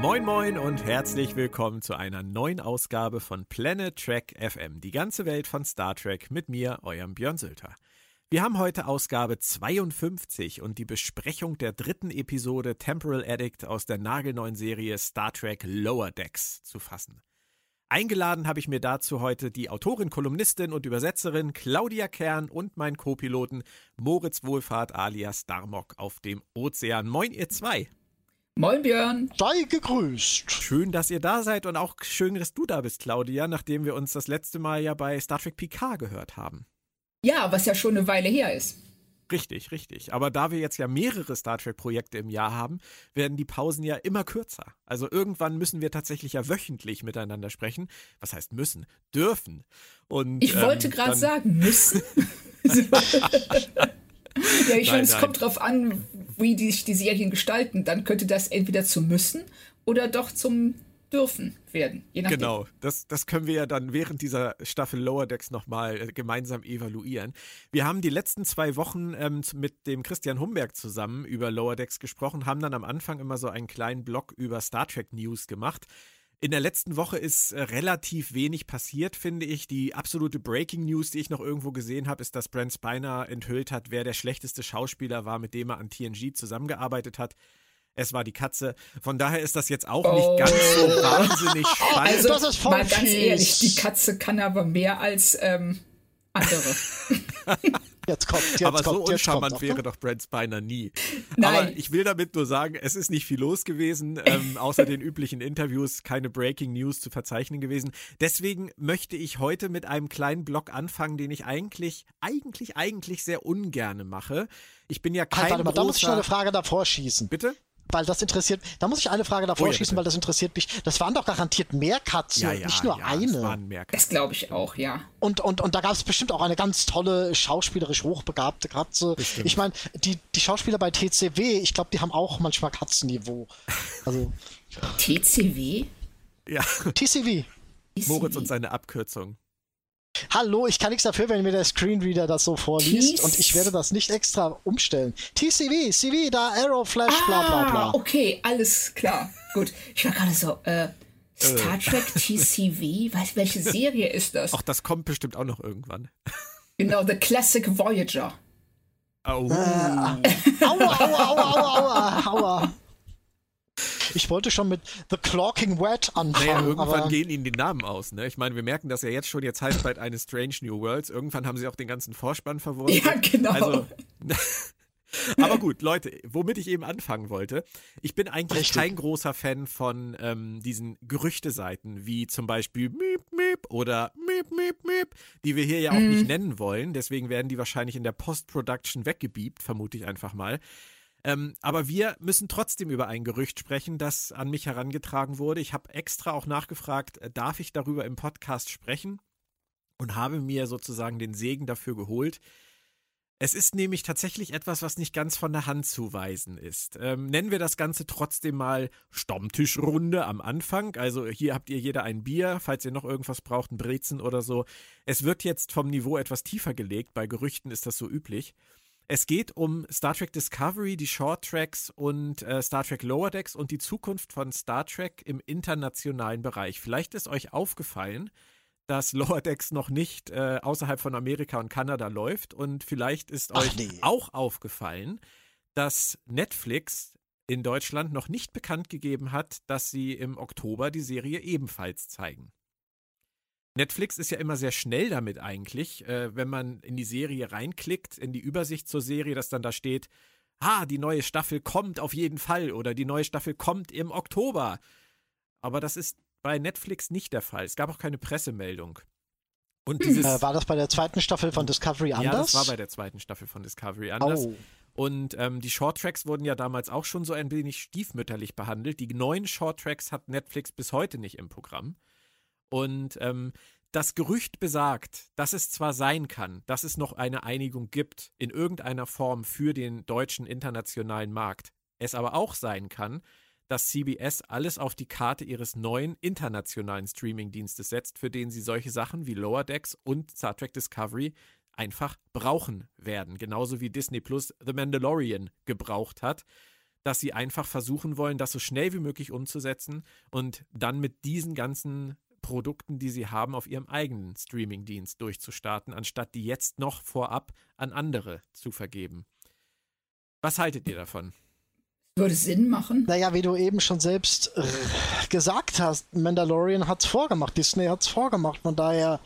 Moin Moin und herzlich willkommen zu einer neuen Ausgabe von Planet Trek FM, die ganze Welt von Star Trek mit mir, eurem Björn Sülter. Wir haben heute Ausgabe 52 und die Besprechung der dritten Episode Temporal Addict aus der nagelneuen Serie Star Trek Lower Decks zu fassen. Eingeladen habe ich mir dazu heute die Autorin, Kolumnistin und Übersetzerin Claudia Kern und meinen Co-Piloten Moritz Wohlfahrt alias Darmok auf dem Ozean. Moin, ihr zwei. Moin Björn. Sei gegrüßt. Schön, dass ihr da seid und auch schön, dass du da bist, Claudia, nachdem wir uns das letzte Mal ja bei Star Trek Picard gehört haben. Ja, was ja schon eine Weile her ist. Richtig, richtig. Aber da wir jetzt ja mehrere Star Trek-Projekte im Jahr haben, werden die Pausen ja immer kürzer. Also irgendwann müssen wir tatsächlich ja wöchentlich miteinander sprechen. Was heißt müssen? Dürfen. Und, ich wollte ähm, gerade sagen, müssen. ja, ich meine, es kommt drauf an, wie die, die Serien gestalten. Dann könnte das entweder zum Müssen oder doch zum dürfen werden. genau, das, das können wir ja dann während dieser Staffel Lower Decks nochmal äh, gemeinsam evaluieren. Wir haben die letzten zwei Wochen ähm, mit dem Christian Humberg zusammen über Lower Decks gesprochen, haben dann am Anfang immer so einen kleinen Blog über Star Trek News gemacht. In der letzten Woche ist äh, relativ wenig passiert, finde ich. Die absolute Breaking News, die ich noch irgendwo gesehen habe, ist, dass Brent Spiner enthüllt hat, wer der schlechteste Schauspieler war, mit dem er an TNG zusammengearbeitet hat. Es war die Katze. Von daher ist das jetzt auch oh. nicht ganz so wahnsinnig spannend. Also, das ist voll mal ganz ehrlich, die Katze kann aber mehr als ähm, andere. Jetzt kommt, jetzt aber kommt, so uncharmant wäre doch Brent Spiner nie. Nein. Aber ich will damit nur sagen, es ist nicht viel los gewesen, ähm, außer den üblichen Interviews, keine Breaking News zu verzeichnen gewesen. Deswegen möchte ich heute mit einem kleinen Blog anfangen, den ich eigentlich, eigentlich, eigentlich sehr ungerne mache. Ich bin ja kein halt, warte mal, da muss ich noch eine Frage davor schießen. Bitte? Weil das interessiert, da muss ich eine Frage davor oh, ja, schießen, bitte. weil das interessiert mich. Das waren doch garantiert mehr Katzen, ja, ja, nicht nur eine. Das, waren mehr Katzen. das glaube ich auch, ja. Und, und, und da gab es bestimmt auch eine ganz tolle, schauspielerisch hochbegabte Katze. Bestimmt. Ich meine, die, die Schauspieler bei TCW, ich glaube, die haben auch manchmal Katzenniveau. Also. TCW? Ja. TCW. Moritz und seine Abkürzung. Hallo, ich kann nichts dafür, wenn mir der Screenreader das so vorliest und ich werde das nicht extra umstellen. TCV, CV, da Arrow, Flash, ah, bla bla bla. Okay, alles klar. Gut. Ich war gerade so, äh, Star Trek TCV? Weißt welche Serie ist das? Ach, das kommt bestimmt auch noch irgendwann. Genau, The Classic Voyager. Oh. Äh, aua, aua, aua, aua, aua. Ich wollte schon mit The Clocking Wet anfangen. Naja, irgendwann gehen ihnen die Namen aus. Ne? Ich meine, wir merken das ja jetzt schon. Jetzt heißt bald eine Strange New Worlds. Irgendwann haben sie auch den ganzen Vorspann verworfen. Ja, genau. Also, aber gut, Leute, womit ich eben anfangen wollte. Ich bin eigentlich Richtig. kein großer Fan von ähm, diesen Gerüchteseiten, wie zum Beispiel Miep, Miep oder Miep, Miep, Miep, die wir hier ja auch mm. nicht nennen wollen. Deswegen werden die wahrscheinlich in der Post-Production weggebiebt, vermute ich einfach mal. Ähm, aber wir müssen trotzdem über ein Gerücht sprechen, das an mich herangetragen wurde. Ich habe extra auch nachgefragt, äh, darf ich darüber im Podcast sprechen? Und habe mir sozusagen den Segen dafür geholt. Es ist nämlich tatsächlich etwas, was nicht ganz von der Hand zu weisen ist. Ähm, nennen wir das Ganze trotzdem mal Stammtischrunde am Anfang. Also hier habt ihr jeder ein Bier, falls ihr noch irgendwas braucht, ein Brezen oder so. Es wird jetzt vom Niveau etwas tiefer gelegt. Bei Gerüchten ist das so üblich. Es geht um Star Trek Discovery, die Short Tracks und äh, Star Trek Lower Decks und die Zukunft von Star Trek im internationalen Bereich. Vielleicht ist euch aufgefallen, dass Lower Decks noch nicht äh, außerhalb von Amerika und Kanada läuft und vielleicht ist Ach euch nee. auch aufgefallen, dass Netflix in Deutschland noch nicht bekannt gegeben hat, dass sie im Oktober die Serie ebenfalls zeigen. Netflix ist ja immer sehr schnell damit eigentlich, äh, wenn man in die Serie reinklickt, in die Übersicht zur Serie, dass dann da steht, ah, die neue Staffel kommt auf jeden Fall oder die neue Staffel kommt im Oktober. Aber das ist bei Netflix nicht der Fall. Es gab auch keine Pressemeldung. Und dieses, äh, war das bei der zweiten Staffel von Discovery anders? Ja, das war bei der zweiten Staffel von Discovery anders. Oh. Und ähm, die Shorttracks wurden ja damals auch schon so ein wenig stiefmütterlich behandelt. Die neuen Shorttracks hat Netflix bis heute nicht im Programm. Und ähm, das Gerücht besagt, dass es zwar sein kann, dass es noch eine Einigung gibt in irgendeiner Form für den deutschen internationalen Markt, es aber auch sein kann, dass CBS alles auf die Karte ihres neuen internationalen Streamingdienstes setzt, für den sie solche Sachen wie Lower Decks und Star Trek Discovery einfach brauchen werden. Genauso wie Disney Plus The Mandalorian gebraucht hat. dass sie einfach versuchen wollen, das so schnell wie möglich umzusetzen und dann mit diesen ganzen Produkten, die sie haben, auf ihrem eigenen Streamingdienst durchzustarten, anstatt die jetzt noch vorab an andere zu vergeben. Was haltet ihr davon? Würde Sinn machen? Naja, wie du eben schon selbst äh, gesagt hast, Mandalorian hat es vorgemacht, Disney hat es vorgemacht, von daher,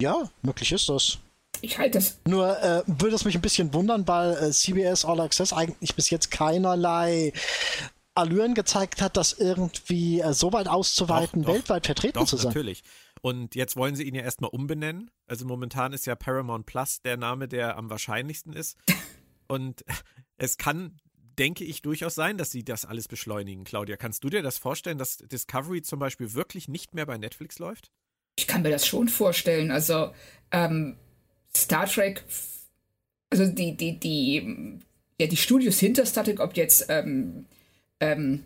ja, möglich ist das. Ich halte das. Nur äh, würde es mich ein bisschen wundern, weil äh, CBS All Access eigentlich bis jetzt keinerlei Allüren gezeigt hat, das irgendwie äh, so weit auszuweiten, doch, doch, weltweit vertreten doch, zu sein. Natürlich. Und jetzt wollen sie ihn ja erstmal umbenennen. Also momentan ist ja Paramount Plus der Name, der am wahrscheinlichsten ist. Und es kann, denke ich, durchaus sein, dass sie das alles beschleunigen. Claudia, kannst du dir das vorstellen, dass Discovery zum Beispiel wirklich nicht mehr bei Netflix läuft? Ich kann mir das schon vorstellen. Also ähm, Star Trek, also die, die, die, ja, die Studios hinter Star Trek, ob jetzt ähm, ähm,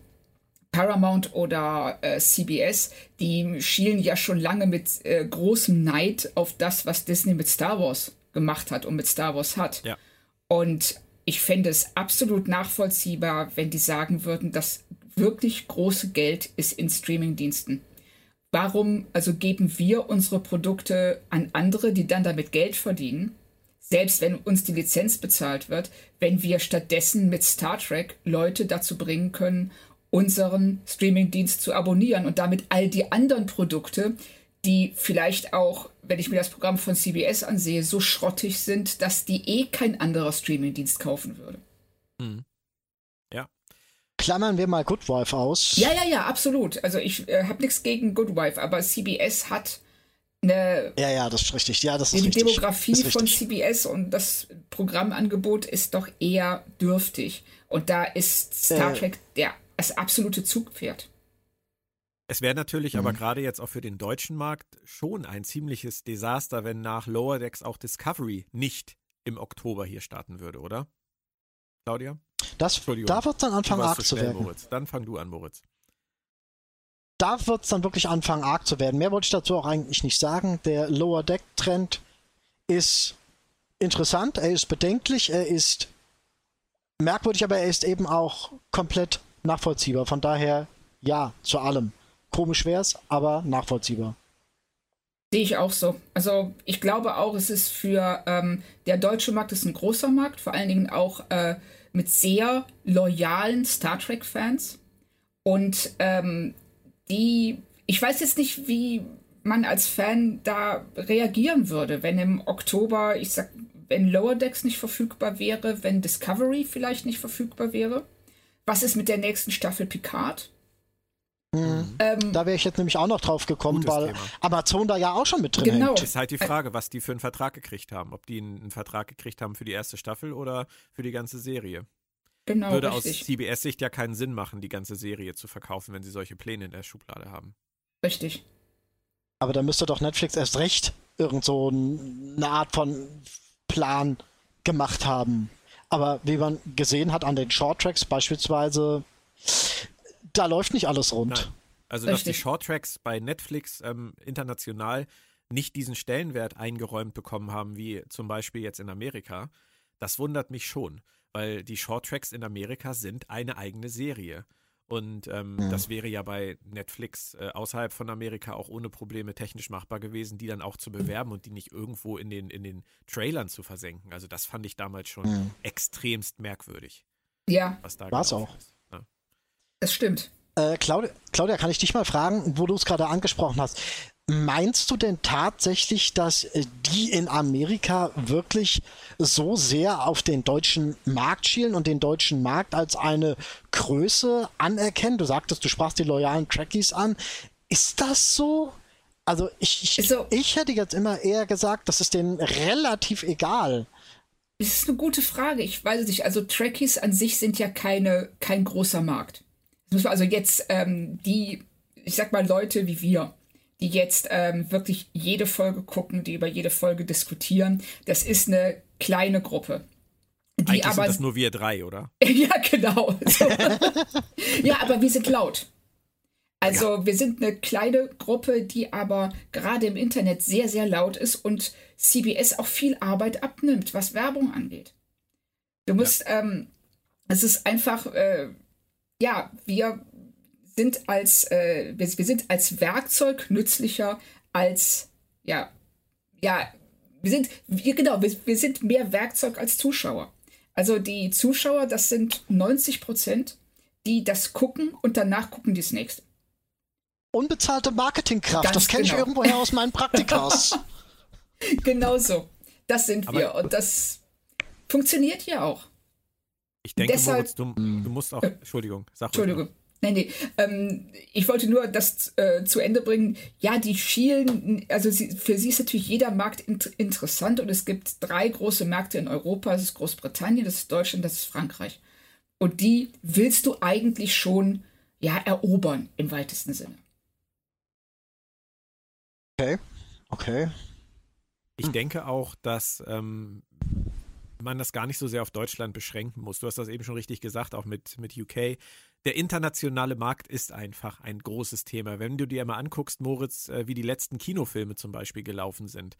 Paramount oder äh, CBS, die schielen ja schon lange mit äh, großem Neid auf das, was Disney mit Star Wars gemacht hat und mit Star Wars hat. Ja. Und ich fände es absolut nachvollziehbar, wenn die sagen würden, das wirklich große Geld ist in Streamingdiensten. Warum also geben wir unsere Produkte an andere, die dann damit Geld verdienen, selbst wenn uns die Lizenz bezahlt wird, wenn wir stattdessen mit Star Trek Leute dazu bringen können, unseren Streamingdienst zu abonnieren und damit all die anderen Produkte, die vielleicht auch, wenn ich mir das Programm von CBS ansehe, so schrottig sind, dass die eh kein anderer Streamingdienst kaufen würde. Hm klammern wir mal Good Wife aus. Ja, ja, ja, absolut. Also ich äh, habe nichts gegen Good Wife, aber CBS hat eine. Ja, ja, das ist richtig. Ja, das ist die richtig. Demografie ist von CBS und das Programmangebot ist doch eher dürftig. Und da ist Star äh, Trek der, das absolute Zugpferd. Es wäre natürlich mhm. aber gerade jetzt auch für den deutschen Markt schon ein ziemliches Desaster, wenn nach Lower Decks auch Discovery nicht im Oktober hier starten würde, oder? Claudia? Das, da wird es dann anfangen arg zu, werden. Moritz. Dann fang du an, Moritz. Da wird es dann wirklich anfangen arg zu werden. Mehr wollte ich dazu auch eigentlich nicht sagen. Der Lower Deck Trend ist interessant, er ist bedenklich, er ist merkwürdig, aber er ist eben auch komplett nachvollziehbar. Von daher ja zu allem. Komisch wäre es, aber nachvollziehbar. Sehe ich auch so. Also ich glaube auch, es ist für ähm, der deutsche Markt ist ein großer Markt, vor allen Dingen auch äh, mit sehr loyalen Star Trek-Fans. Und ähm, die, ich weiß jetzt nicht, wie man als Fan da reagieren würde, wenn im Oktober, ich sag, wenn Lower Decks nicht verfügbar wäre, wenn Discovery vielleicht nicht verfügbar wäre. Was ist mit der nächsten Staffel Picard? Mhm. Ähm, da wäre ich jetzt nämlich auch noch drauf gekommen, weil Thema. Amazon da ja auch schon mit drin genau. hängt. Ist halt die Frage, was die für einen Vertrag gekriegt haben. Ob die einen, Vertrag gekriegt haben für die erste Staffel oder für die ganze Serie. Genau, Würde richtig. aus CBS-Sicht ja keinen Sinn machen, die ganze Serie zu verkaufen, wenn sie solche Pläne in der Schublade haben. Richtig. Aber da müsste doch Netflix erst recht irgend so eine Art von Plan gemacht haben. Aber wie man gesehen hat an den Shorttracks beispielsweise, da läuft nicht alles rund. Nein. Also, Richtig. dass die Shorttracks bei Netflix ähm, international nicht diesen Stellenwert eingeräumt bekommen haben, wie zum Beispiel jetzt in Amerika, das wundert mich schon, weil die Shorttracks in Amerika sind eine eigene Serie. Und ähm, ja. das wäre ja bei Netflix äh, außerhalb von Amerika auch ohne Probleme technisch machbar gewesen, die dann auch zu bewerben und die nicht irgendwo in den, in den Trailern zu versenken. Also das fand ich damals schon ja. extremst merkwürdig. Ja, war es auch. Ist. Das stimmt. Äh, Claudia, Claudia, kann ich dich mal fragen, wo du es gerade angesprochen hast? Meinst du denn tatsächlich, dass äh, die in Amerika wirklich so sehr auf den deutschen Markt schielen und den deutschen Markt als eine Größe anerkennen? Du sagtest, du sprachst die loyalen Trackies an. Ist das so? Also ich, ich, so, ich hätte jetzt immer eher gesagt, das ist denen relativ egal. Das ist eine gute Frage. Ich weiß es nicht. Also Trekkies an sich sind ja keine, kein großer Markt muss man also jetzt ähm, die, ich sag mal, Leute wie wir, die jetzt ähm, wirklich jede Folge gucken, die über jede Folge diskutieren, das ist eine kleine Gruppe. Die Eigentlich aber, sind das nur wir drei, oder? ja, genau. So. ja, aber wir sind laut. Also ja. wir sind eine kleine Gruppe, die aber gerade im Internet sehr, sehr laut ist und CBS auch viel Arbeit abnimmt, was Werbung angeht. Du musst, ja. ähm, es ist einfach, äh, ja, wir sind als, äh, wir, wir, sind als Werkzeug nützlicher als, ja, ja, wir sind, wir, genau, wir, wir sind mehr Werkzeug als Zuschauer. Also die Zuschauer, das sind 90 Prozent, die das gucken und danach gucken die das nächste. Unbezahlte Marketingkraft, Ganz das kenne genau. ich irgendwoher aus meinen Praktikas. genau so. Das sind Aber wir und das funktioniert ja auch. Ich denke, Deshalb, Moritz, du, du musst auch. Äh, Entschuldigung, sag Entschuldigung. Nein, nee. Ähm, ich wollte nur das äh, zu Ende bringen. Ja, die schielen, also sie, für sie ist natürlich jeder Markt int interessant und es gibt drei große Märkte in Europa. Das ist Großbritannien, das ist Deutschland, das ist Frankreich. Und die willst du eigentlich schon ja, erobern im weitesten Sinne. Okay, okay. Ich denke auch, dass ähm, man das gar nicht so sehr auf Deutschland beschränken muss. Du hast das eben schon richtig gesagt, auch mit, mit UK. Der internationale Markt ist einfach ein großes Thema. Wenn du dir mal anguckst, Moritz, äh, wie die letzten Kinofilme zum Beispiel gelaufen sind.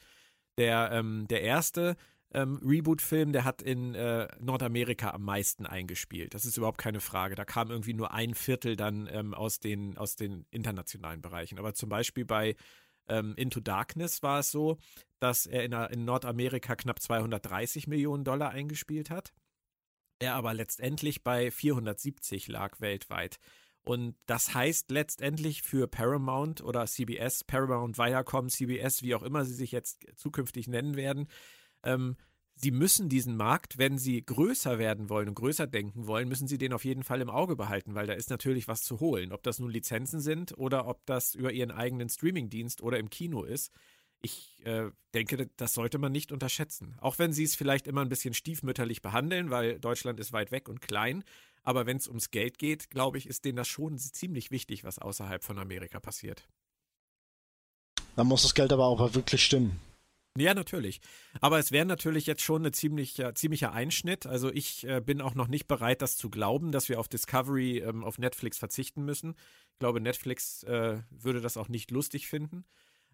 Der, ähm, der erste ähm, Reboot-Film, der hat in äh, Nordamerika am meisten eingespielt. Das ist überhaupt keine Frage. Da kam irgendwie nur ein Viertel dann ähm, aus, den, aus den internationalen Bereichen. Aber zum Beispiel bei ähm, Into Darkness war es so, dass er in, in Nordamerika knapp 230 Millionen Dollar eingespielt hat. Er aber letztendlich bei 470 lag weltweit. Und das heißt letztendlich für Paramount oder CBS, Paramount, Viacom, CBS, wie auch immer sie sich jetzt zukünftig nennen werden, ähm, sie müssen diesen Markt, wenn sie größer werden wollen und größer denken wollen, müssen sie den auf jeden Fall im Auge behalten, weil da ist natürlich was zu holen. Ob das nun Lizenzen sind oder ob das über ihren eigenen Streamingdienst oder im Kino ist. Ich äh, denke, das sollte man nicht unterschätzen. Auch wenn sie es vielleicht immer ein bisschen stiefmütterlich behandeln, weil Deutschland ist weit weg und klein. Aber wenn es ums Geld geht, glaube ich, ist denen das schon ziemlich wichtig, was außerhalb von Amerika passiert. Dann muss das Geld aber auch wirklich stimmen. Ja, natürlich. Aber es wäre natürlich jetzt schon ein ziemlich, ziemlicher Einschnitt. Also ich äh, bin auch noch nicht bereit, das zu glauben, dass wir auf Discovery, ähm, auf Netflix verzichten müssen. Ich glaube, Netflix äh, würde das auch nicht lustig finden.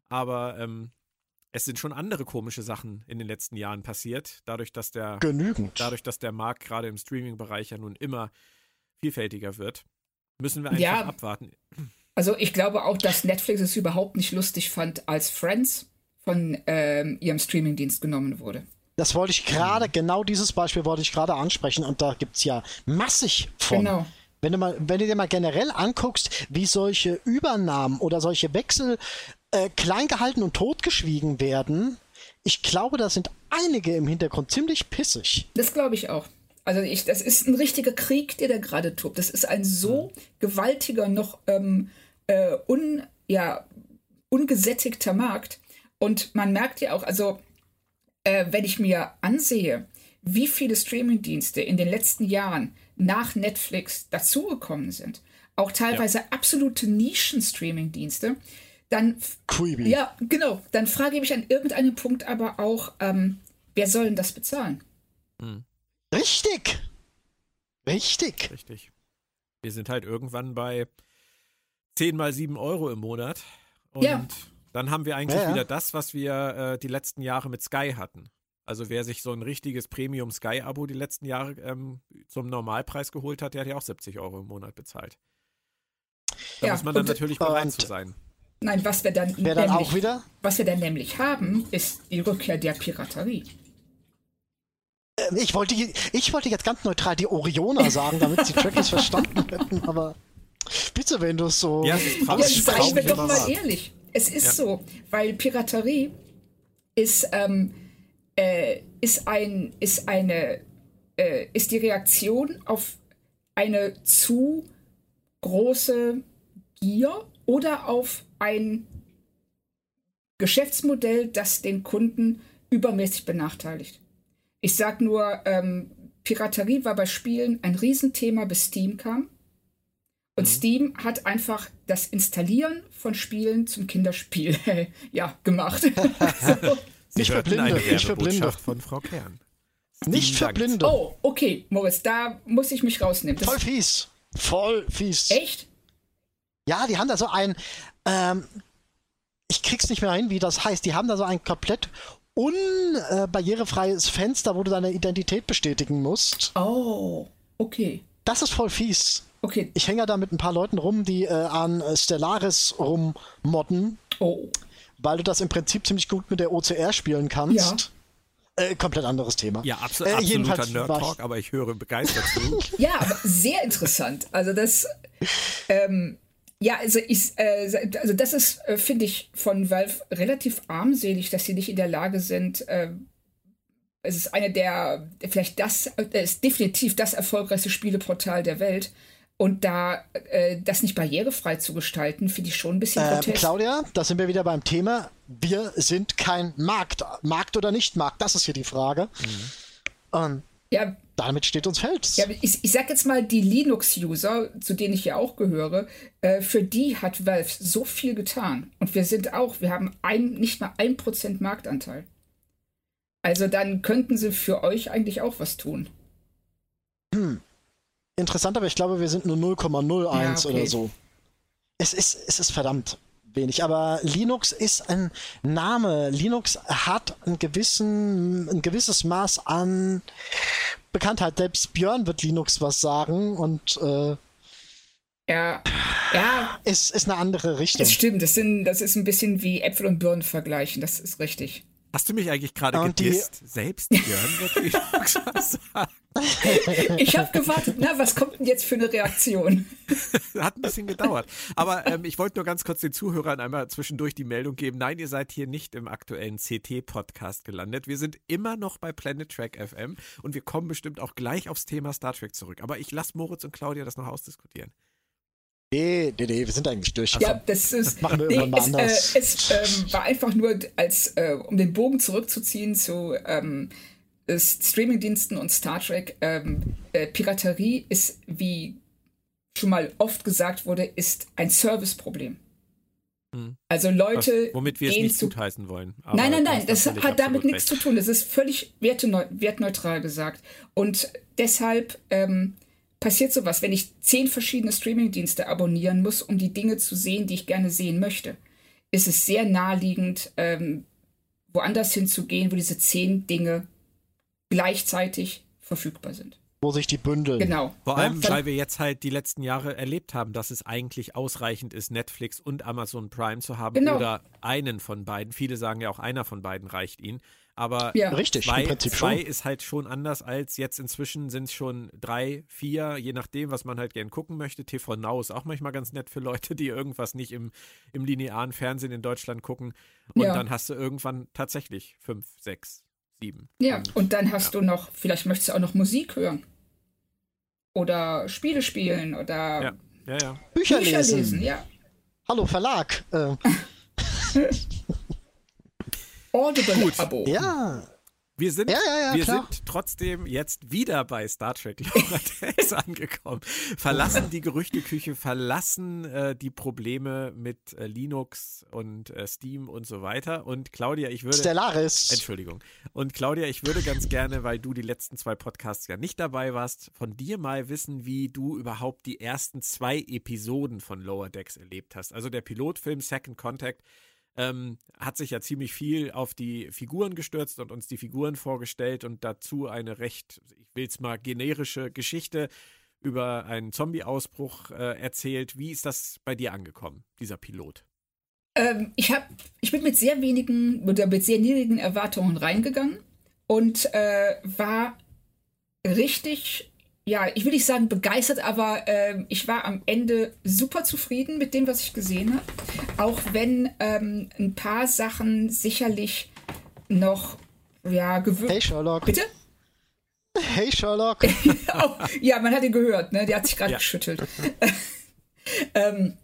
Aber ähm, es sind schon andere komische Sachen in den letzten Jahren passiert, dadurch, dass der genügend, dadurch, dass der Markt gerade im Streaming-Bereich ja nun immer vielfältiger wird, müssen wir einfach ja, abwarten. Also ich glaube auch, dass Netflix es überhaupt nicht lustig fand, als Friends von ähm, ihrem Streamingdienst genommen wurde. Das wollte ich gerade, mhm. genau dieses Beispiel wollte ich gerade ansprechen und da gibt es ja massig von. Genau. Wenn du, mal, wenn du dir mal generell anguckst, wie solche Übernahmen oder solche Wechsel äh, klein gehalten und totgeschwiegen werden, ich glaube, da sind einige im Hintergrund ziemlich pissig. Das glaube ich auch. Also ich, das ist ein richtiger Krieg, der da gerade tobt. Das ist ein so mhm. gewaltiger, noch ähm, äh, un, ja, ungesättigter Markt, und man merkt ja auch, also äh, wenn ich mir ansehe, wie viele Streamingdienste in den letzten Jahren nach Netflix dazugekommen sind, auch teilweise ja. absolute Nischen-Streamingdienste, dann Creepy. ja genau, dann frage ich mich an irgendeinem Punkt aber auch, ähm, wer soll denn das bezahlen? Hm. Richtig, richtig, richtig. Wir sind halt irgendwann bei 10 mal 7 Euro im Monat und ja. Dann haben wir eigentlich ja, ja. wieder das, was wir äh, die letzten Jahre mit Sky hatten. Also wer sich so ein richtiges Premium Sky-Abo die letzten Jahre ähm, zum Normalpreis geholt hat, der hat ja auch 70 Euro im Monat bezahlt. Da ja, muss man dann natürlich bereit zu sein. Nein, was wir dann, nämlich, dann auch wieder? Was wir dann nämlich haben, ist die Rückkehr der Piraterie. Ähm, ich wollte, ich wollte jetzt ganz neutral die Orioner sagen, damit sie Trekkies verstanden hätten, aber bitte, wenn du es so. Ja, jetzt seien wir doch mal ehrlich. Es ist ja. so, weil Piraterie ist, ähm, äh, ist, ein, ist eine äh, ist die Reaktion auf eine zu große Gier oder auf ein Geschäftsmodell, das den Kunden übermäßig benachteiligt. Ich sage nur, ähm, Piraterie war bei Spielen ein Riesenthema, bis Steam kam. Und mhm. Steam hat einfach das Installieren von Spielen zum Kinderspiel ja, gemacht. so. nicht für Blinde, nicht für Blinde. von Frau Kern. Nicht für Blinde. Oh, okay, Moritz, da muss ich mich rausnehmen. Das Voll fies. Voll fies. Echt? Ja, die haben da so ein, ähm, ich krieg's nicht mehr hin, wie das heißt. Die haben da so ein komplett unbarrierefreies Fenster, wo du deine Identität bestätigen musst. Oh, okay. Das ist voll fies. Okay. Ich hänge da mit ein paar Leuten rum, die äh, an Stellaris rummodden. Oh. Weil du das im Prinzip ziemlich gut mit der OCR spielen kannst. Ja. Äh, komplett anderes Thema. Ja, abso äh, absoluter Nerd-Talk, aber ich höre begeistert zu. ja, aber sehr interessant. Also das, ähm, ja, also, ich, äh, also das ist, äh, finde ich, von Valve relativ armselig, dass sie nicht in der Lage sind, äh, es ist eine der, vielleicht das, es äh, ist definitiv das erfolgreichste Spieleportal der Welt. Und da äh, das nicht barrierefrei zu gestalten, finde ich schon ein bisschen äh, Claudia, da sind wir wieder beim Thema. Wir sind kein Markt. Markt oder nicht Markt, das ist hier die Frage. Mhm. Und ja, damit steht uns Feld. Ja, ich, ich sag jetzt mal, die Linux-User, zu denen ich ja auch gehöre, äh, für die hat Valve so viel getan. Und wir sind auch, wir haben ein, nicht mal ein Prozent Marktanteil. Also dann könnten sie für euch eigentlich auch was tun. Hm interessant, aber ich glaube, wir sind nur 0,01 ja, okay. oder so. Es ist, es ist verdammt wenig, aber Linux ist ein Name. Linux hat einen gewissen, ein gewisses Maß an Bekanntheit. Selbst Björn wird Linux was sagen und äh, ja, ja. Es ist eine andere Richtung. Das stimmt, das, sind, das ist ein bisschen wie Äpfel und Birnen vergleichen, das ist richtig. Hast du mich eigentlich gerade gedisst? Selbst Björn wird Linux was sagen. Ich habe gewartet, na, was kommt denn jetzt für eine Reaktion? Hat ein bisschen gedauert. Aber ähm, ich wollte nur ganz kurz den Zuhörern einmal zwischendurch die Meldung geben. Nein, ihr seid hier nicht im aktuellen CT-Podcast gelandet. Wir sind immer noch bei Planet Track FM und wir kommen bestimmt auch gleich aufs Thema Star Trek zurück. Aber ich lasse Moritz und Claudia das noch ausdiskutieren. Nee, nee, nee, wir sind eigentlich durch. Ja, das ist. Das machen wir nee, irgendwann mal es, Äh, es ähm, war einfach nur, als, äh, um den Bogen zurückzuziehen zu ähm, Streamingdiensten und Star Trek, ähm, äh, Piraterie ist, wie schon mal oft gesagt wurde, ist ein Serviceproblem. Hm. Also Leute. Was, womit wir es nicht gutheißen wollen. nein, nein, nein, das hat damit nichts zu tun. Das ist völlig wertneutral gesagt. Und deshalb ähm, passiert sowas, wenn ich zehn verschiedene Streamingdienste abonnieren muss, um die Dinge zu sehen, die ich gerne sehen möchte, ist es sehr naheliegend, ähm, woanders hinzugehen, wo diese zehn Dinge gleichzeitig verfügbar sind. Wo sich die bündeln. Genau. Vor allem, ja? weil wir jetzt halt die letzten Jahre erlebt haben, dass es eigentlich ausreichend ist, Netflix und Amazon Prime zu haben genau. oder einen von beiden. Viele sagen ja auch, einer von beiden reicht ihnen. Aber ja. Richtig, zwei, zwei ist halt schon anders als jetzt inzwischen sind es schon drei, vier, je nachdem, was man halt gern gucken möchte. TV Now ist auch manchmal ganz nett für Leute, die irgendwas nicht im, im linearen Fernsehen in Deutschland gucken. Und ja. dann hast du irgendwann tatsächlich fünf, sechs, sieben. Ja, und, und dann hast ja. du noch, vielleicht möchtest du auch noch Musik hören. Oder Spiele spielen oder ja. Ja, ja. Bücher, Bücher lesen. lesen. ja. Hallo Verlag. Äh. Audible-Abo. Ja. Wir sind, ja, ja, ja, wir sind trotzdem jetzt wieder bei Star Trek Loratex angekommen. Verlassen die Gerüchteküche, verlassen äh, die Probleme mit äh, Linux und äh, Steam und so weiter. Und Claudia, ich würde. Stellaris. Entschuldigung. Und Claudia, ich würde ganz gerne, weil du die letzten zwei Podcasts ja nicht dabei warst, von dir mal wissen, wie du überhaupt die ersten zwei Episoden von Lower Decks erlebt hast. Also der Pilotfilm Second Contact ähm, hat sich ja ziemlich viel auf die Figuren gestürzt und uns die Figuren vorgestellt und dazu eine recht, ich will es mal, generische Geschichte über einen Zombie-Ausbruch äh, erzählt. Wie ist das bei dir angekommen, dieser Pilot? Ähm, ich, hab, ich bin mit sehr wenigen oder mit sehr niedrigen Erwartungen reingegangen und äh, war richtig ja, ich will nicht sagen begeistert, aber äh, ich war am Ende super zufrieden mit dem, was ich gesehen habe. Auch wenn ähm, ein paar Sachen sicherlich noch, ja, gewöhnt. Hey Sherlock. Bitte? Hey Sherlock. oh, ja, man hat ihn gehört, ne? Der hat sich gerade ja. geschüttelt. ähm,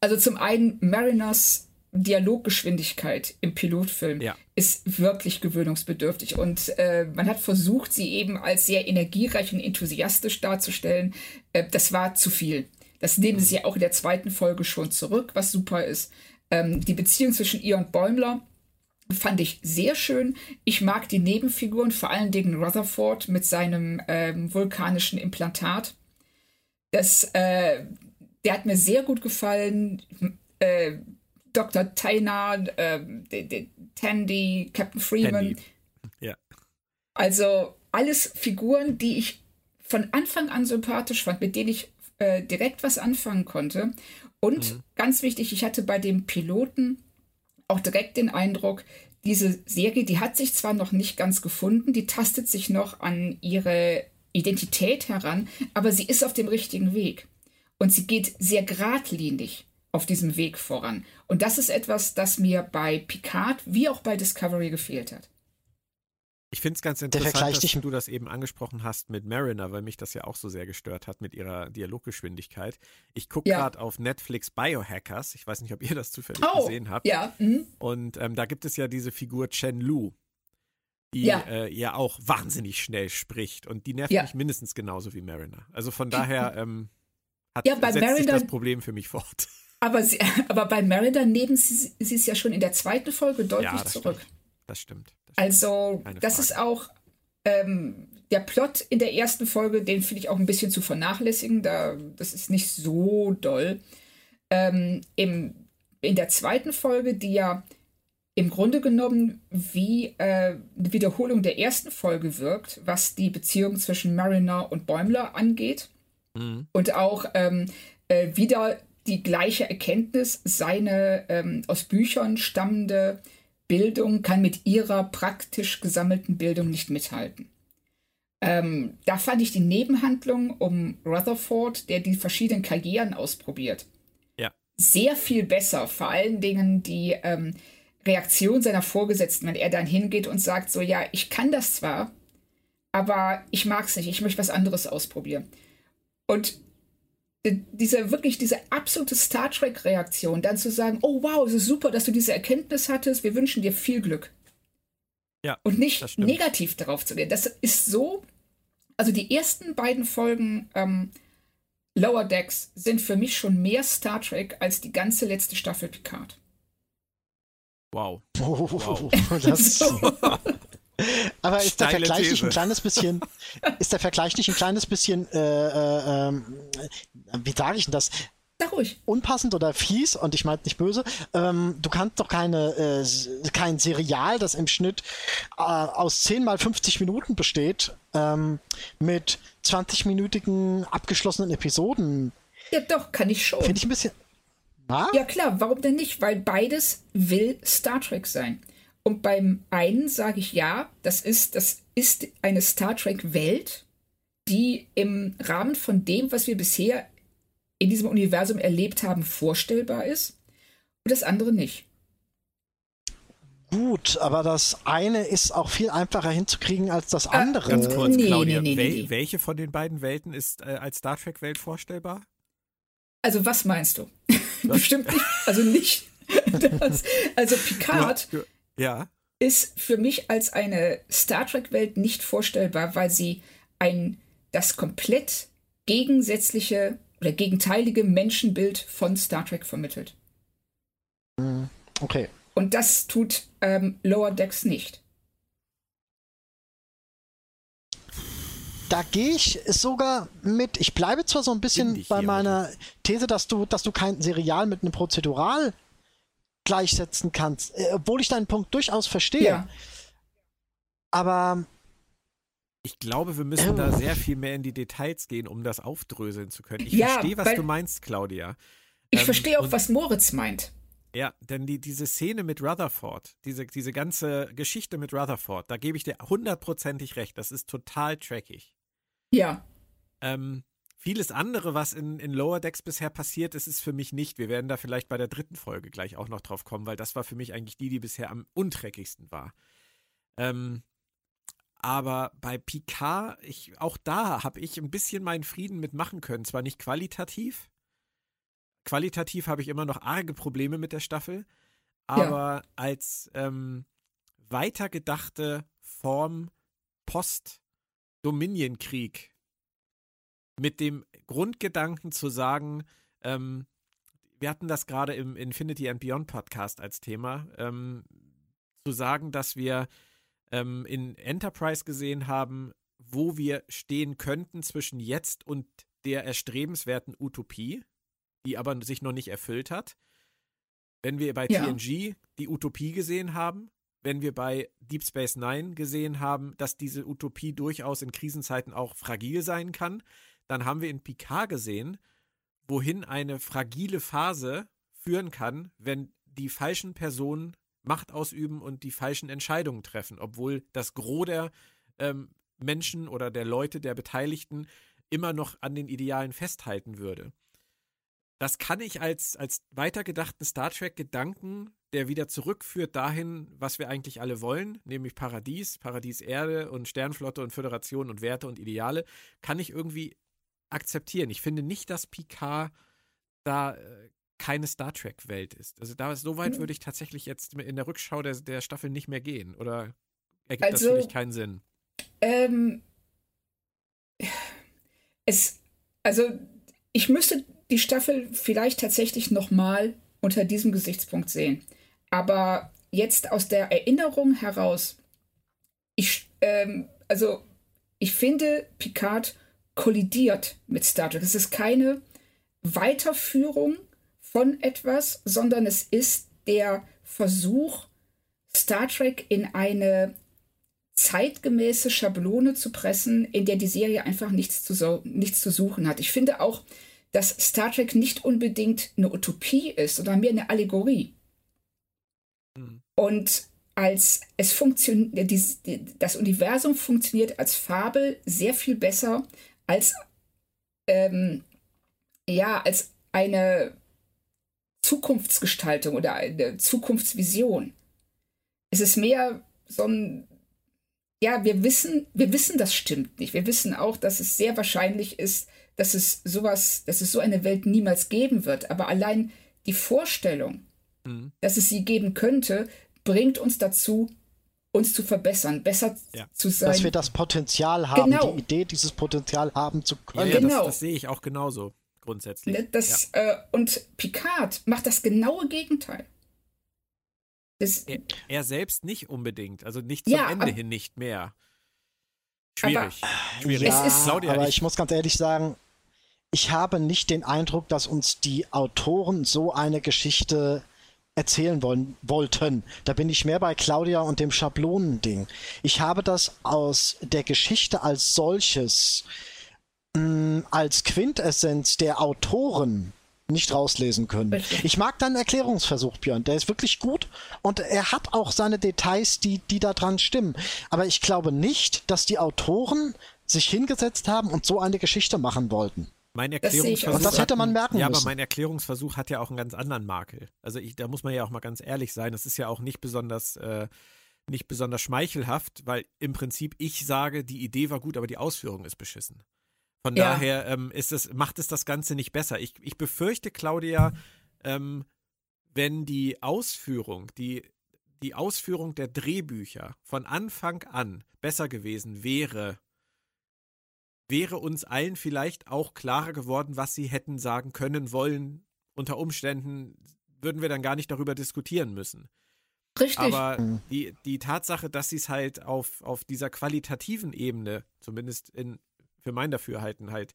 also zum einen Mariners Dialoggeschwindigkeit im Pilotfilm ja. ist wirklich gewöhnungsbedürftig. Und äh, man hat versucht, sie eben als sehr energiereich und enthusiastisch darzustellen. Äh, das war zu viel. Das nehmen sie ja auch in der zweiten Folge schon zurück, was super ist. Ähm, die Beziehung zwischen ihr und Bäumler fand ich sehr schön. Ich mag die Nebenfiguren, vor allen Dingen Rutherford mit seinem ähm, vulkanischen Implantat. Das, äh, der hat mir sehr gut gefallen. Dr. Taina, äh, Tandy, Captain Freeman. Tandy. Ja. Also alles Figuren, die ich von Anfang an sympathisch fand, mit denen ich äh, direkt was anfangen konnte. Und mhm. ganz wichtig, ich hatte bei dem Piloten auch direkt den Eindruck, diese Serie, die hat sich zwar noch nicht ganz gefunden, die tastet sich noch an ihre Identität heran, aber sie ist auf dem richtigen Weg. Und sie geht sehr geradlinig auf diesem Weg voran. Und das ist etwas, das mir bei Picard wie auch bei Discovery gefehlt hat. Ich finde es ganz interessant, dass du das eben angesprochen hast mit Mariner, weil mich das ja auch so sehr gestört hat mit ihrer Dialoggeschwindigkeit. Ich gucke ja. gerade auf Netflix Biohackers. Ich weiß nicht, ob ihr das zufällig oh, gesehen habt. Ja. Mhm. Und ähm, da gibt es ja diese Figur Chen Lu, die ja. Äh, ja auch wahnsinnig schnell spricht. Und die nervt ja. mich mindestens genauso wie Mariner. Also von daher ähm, hat, ja, bei setzt Mariner, sich das Problem für mich fort. Aber, sie, aber bei Mariner nehmen sie, sie es ja schon in der zweiten Folge deutlich ja, das zurück. Stimmt. Das stimmt. Also, das ist auch ähm, der Plot in der ersten Folge, den finde ich auch ein bisschen zu vernachlässigen. Da, das ist nicht so doll. Ähm, im, in der zweiten Folge, die ja im Grunde genommen wie äh, eine Wiederholung der ersten Folge wirkt, was die Beziehung zwischen Mariner und Bäumler angeht. Mhm. Und auch ähm, äh, wieder die gleiche Erkenntnis, seine ähm, aus Büchern stammende Bildung kann mit ihrer praktisch gesammelten Bildung nicht mithalten. Ähm, da fand ich die Nebenhandlung um Rutherford, der die verschiedenen Karrieren ausprobiert, ja. sehr viel besser. Vor allen Dingen die ähm, Reaktion seiner Vorgesetzten, wenn er dann hingeht und sagt, so ja, ich kann das zwar, aber ich mag es nicht, ich möchte was anderes ausprobieren. Und diese wirklich diese absolute Star Trek Reaktion, dann zu sagen, oh wow, es ist super, dass du diese Erkenntnis hattest, wir wünschen dir viel Glück. Ja. Und nicht negativ darauf zu gehen. Das ist so, also die ersten beiden Folgen ähm, Lower Decks sind für mich schon mehr Star Trek als die ganze letzte Staffel Picard. Wow. wow. das, Aber ist der Vergleich These. nicht ein kleines bisschen, ist der Vergleich nicht ein kleines bisschen, äh, äh, äh, wie sage ich denn das? Sag ruhig. Unpassend oder fies, und ich meine nicht böse, ähm, du kannst doch keine, äh, kein Serial, das im Schnitt äh, aus 10 mal 50 Minuten besteht, ähm, mit 20-minütigen abgeschlossenen Episoden. Ja, doch, kann ich schon. Finde ich ein bisschen. Na? Ja, klar, warum denn nicht? Weil beides will Star Trek sein. Und beim einen sage ich ja, das ist, das ist eine Star Trek-Welt, die im Rahmen von dem, was wir bisher in diesem Universum erlebt haben, vorstellbar ist. Und das andere nicht. Gut, aber das eine ist auch viel einfacher hinzukriegen als das ah, andere. Ganz kurz, nee, Claudia, nee, nee, wel welche von den beiden Welten ist äh, als Star Trek-Welt vorstellbar? Also was meinst du? Bestimmt nicht. Also nicht. Das, also Picard ja. ist für mich als eine Star Trek-Welt nicht vorstellbar, weil sie ein das komplett gegensätzliche oder gegenteilige Menschenbild von Star Trek vermittelt. Mhm. Okay. Und das tut ähm, Lower Decks nicht. Da gehe ich sogar mit. Ich bleibe zwar so ein bisschen bei meiner These, dass du, dass du kein Serial mit einem Prozedural gleichsetzen kannst, äh, obwohl ich deinen Punkt durchaus verstehe. Ja. Aber ich glaube, wir müssen ähm, da sehr viel mehr in die Details gehen, um das aufdröseln zu können. Ich ja, verstehe, was du meinst, Claudia. Ich ähm, verstehe auch, was Moritz meint. Ja, denn die, diese Szene mit Rutherford, diese, diese ganze Geschichte mit Rutherford, da gebe ich dir hundertprozentig recht. Das ist total trackig. Ja. Ähm, Vieles andere, was in, in Lower Decks bisher passiert ist, ist für mich nicht. Wir werden da vielleicht bei der dritten Folge gleich auch noch drauf kommen, weil das war für mich eigentlich die, die bisher am untreckigsten war. Ähm, aber bei Picard, ich, auch da habe ich ein bisschen meinen Frieden mitmachen können. Zwar nicht qualitativ. Qualitativ habe ich immer noch arge Probleme mit der Staffel. Aber ja. als ähm, weitergedachte Form Post-Dominion-Krieg mit dem Grundgedanken zu sagen, ähm, wir hatten das gerade im Infinity and Beyond Podcast als Thema, ähm, zu sagen, dass wir ähm, in Enterprise gesehen haben, wo wir stehen könnten zwischen jetzt und der erstrebenswerten Utopie, die aber sich noch nicht erfüllt hat. Wenn wir bei ja. TNG die Utopie gesehen haben, wenn wir bei Deep Space Nine gesehen haben, dass diese Utopie durchaus in Krisenzeiten auch fragil sein kann, dann haben wir in Picard gesehen, wohin eine fragile Phase führen kann, wenn die falschen Personen Macht ausüben und die falschen Entscheidungen treffen, obwohl das Gros der ähm, Menschen oder der Leute, der Beteiligten immer noch an den Idealen festhalten würde. Das kann ich als, als weitergedachten Star Trek-Gedanken, der wieder zurückführt dahin, was wir eigentlich alle wollen, nämlich Paradies, Paradies Erde und Sternflotte und Föderation und Werte und Ideale, kann ich irgendwie akzeptieren. Ich finde nicht, dass Picard da äh, keine Star Trek-Welt ist. Also da so weit hm. würde ich tatsächlich jetzt in der Rückschau der, der Staffel nicht mehr gehen. Oder ergibt also, das für dich keinen Sinn? Ähm, es, also ich müsste die Staffel vielleicht tatsächlich nochmal unter diesem Gesichtspunkt sehen. Aber jetzt aus der Erinnerung heraus, ich, ähm, also ich finde, Picard kollidiert mit Star Trek. Es ist keine Weiterführung von etwas, sondern es ist der Versuch, Star Trek in eine zeitgemäße Schablone zu pressen, in der die Serie einfach nichts zu, so, nichts zu suchen hat. Ich finde auch, dass Star Trek nicht unbedingt eine Utopie ist, sondern mehr eine Allegorie. Mhm. Und als es funktioniert, das Universum funktioniert als Fabel sehr viel besser als ähm, ja als eine Zukunftsgestaltung oder eine Zukunftsvision. Es ist mehr so ein ja, wir wissen, wir wissen, das stimmt nicht. Wir wissen auch, dass es sehr wahrscheinlich ist, dass es sowas, dass es so eine Welt niemals geben wird. Aber allein die Vorstellung, mhm. dass es sie geben könnte, bringt uns dazu, uns zu verbessern, besser ja. zu sein. Dass wir das Potenzial haben, genau. die Idee, dieses Potenzial haben zu können. Ja, ja genau. das, das sehe ich auch genauso grundsätzlich. Ne, das, ja. äh, und Picard macht das genaue Gegenteil. Er, er, selbst nicht unbedingt, also nicht zum ja, Ende hin nicht mehr. Schwierig. Aber, Schwierig. Ja, Claudia, aber ich, ich muss ganz ehrlich sagen, ich habe nicht den Eindruck, dass uns die Autoren so eine Geschichte erzählen wollen, wollten. Da bin ich mehr bei Claudia und dem Schablonending. Ich habe das aus der Geschichte als solches, mh, mm, als Quintessenz der Autoren nicht rauslesen können. Ich mag deinen Erklärungsversuch, Björn. Der ist wirklich gut und er hat auch seine Details, die, die da dran stimmen. Aber ich glaube nicht, dass die Autoren sich hingesetzt haben und so eine Geschichte machen wollten. Mein Erklärungsversuch. Das, das hätte man merken ja, müssen. aber mein Erklärungsversuch hat ja auch einen ganz anderen Makel. Also ich, da muss man ja auch mal ganz ehrlich sein. Das ist ja auch nicht besonders, äh, nicht besonders schmeichelhaft, weil im Prinzip ich sage, die Idee war gut, aber die Ausführung ist beschissen. Von ja. daher ähm, ist es, macht es das Ganze nicht besser. Ich, ich befürchte, Claudia, ähm, wenn die Ausführung, die, die Ausführung der Drehbücher von Anfang an besser gewesen wäre, wäre uns allen vielleicht auch klarer geworden, was sie hätten sagen können, wollen. Unter Umständen würden wir dann gar nicht darüber diskutieren müssen. Richtig. Aber mhm. die, die Tatsache, dass sie es halt auf, auf dieser qualitativen Ebene, zumindest in, für mein Dafürhalten halt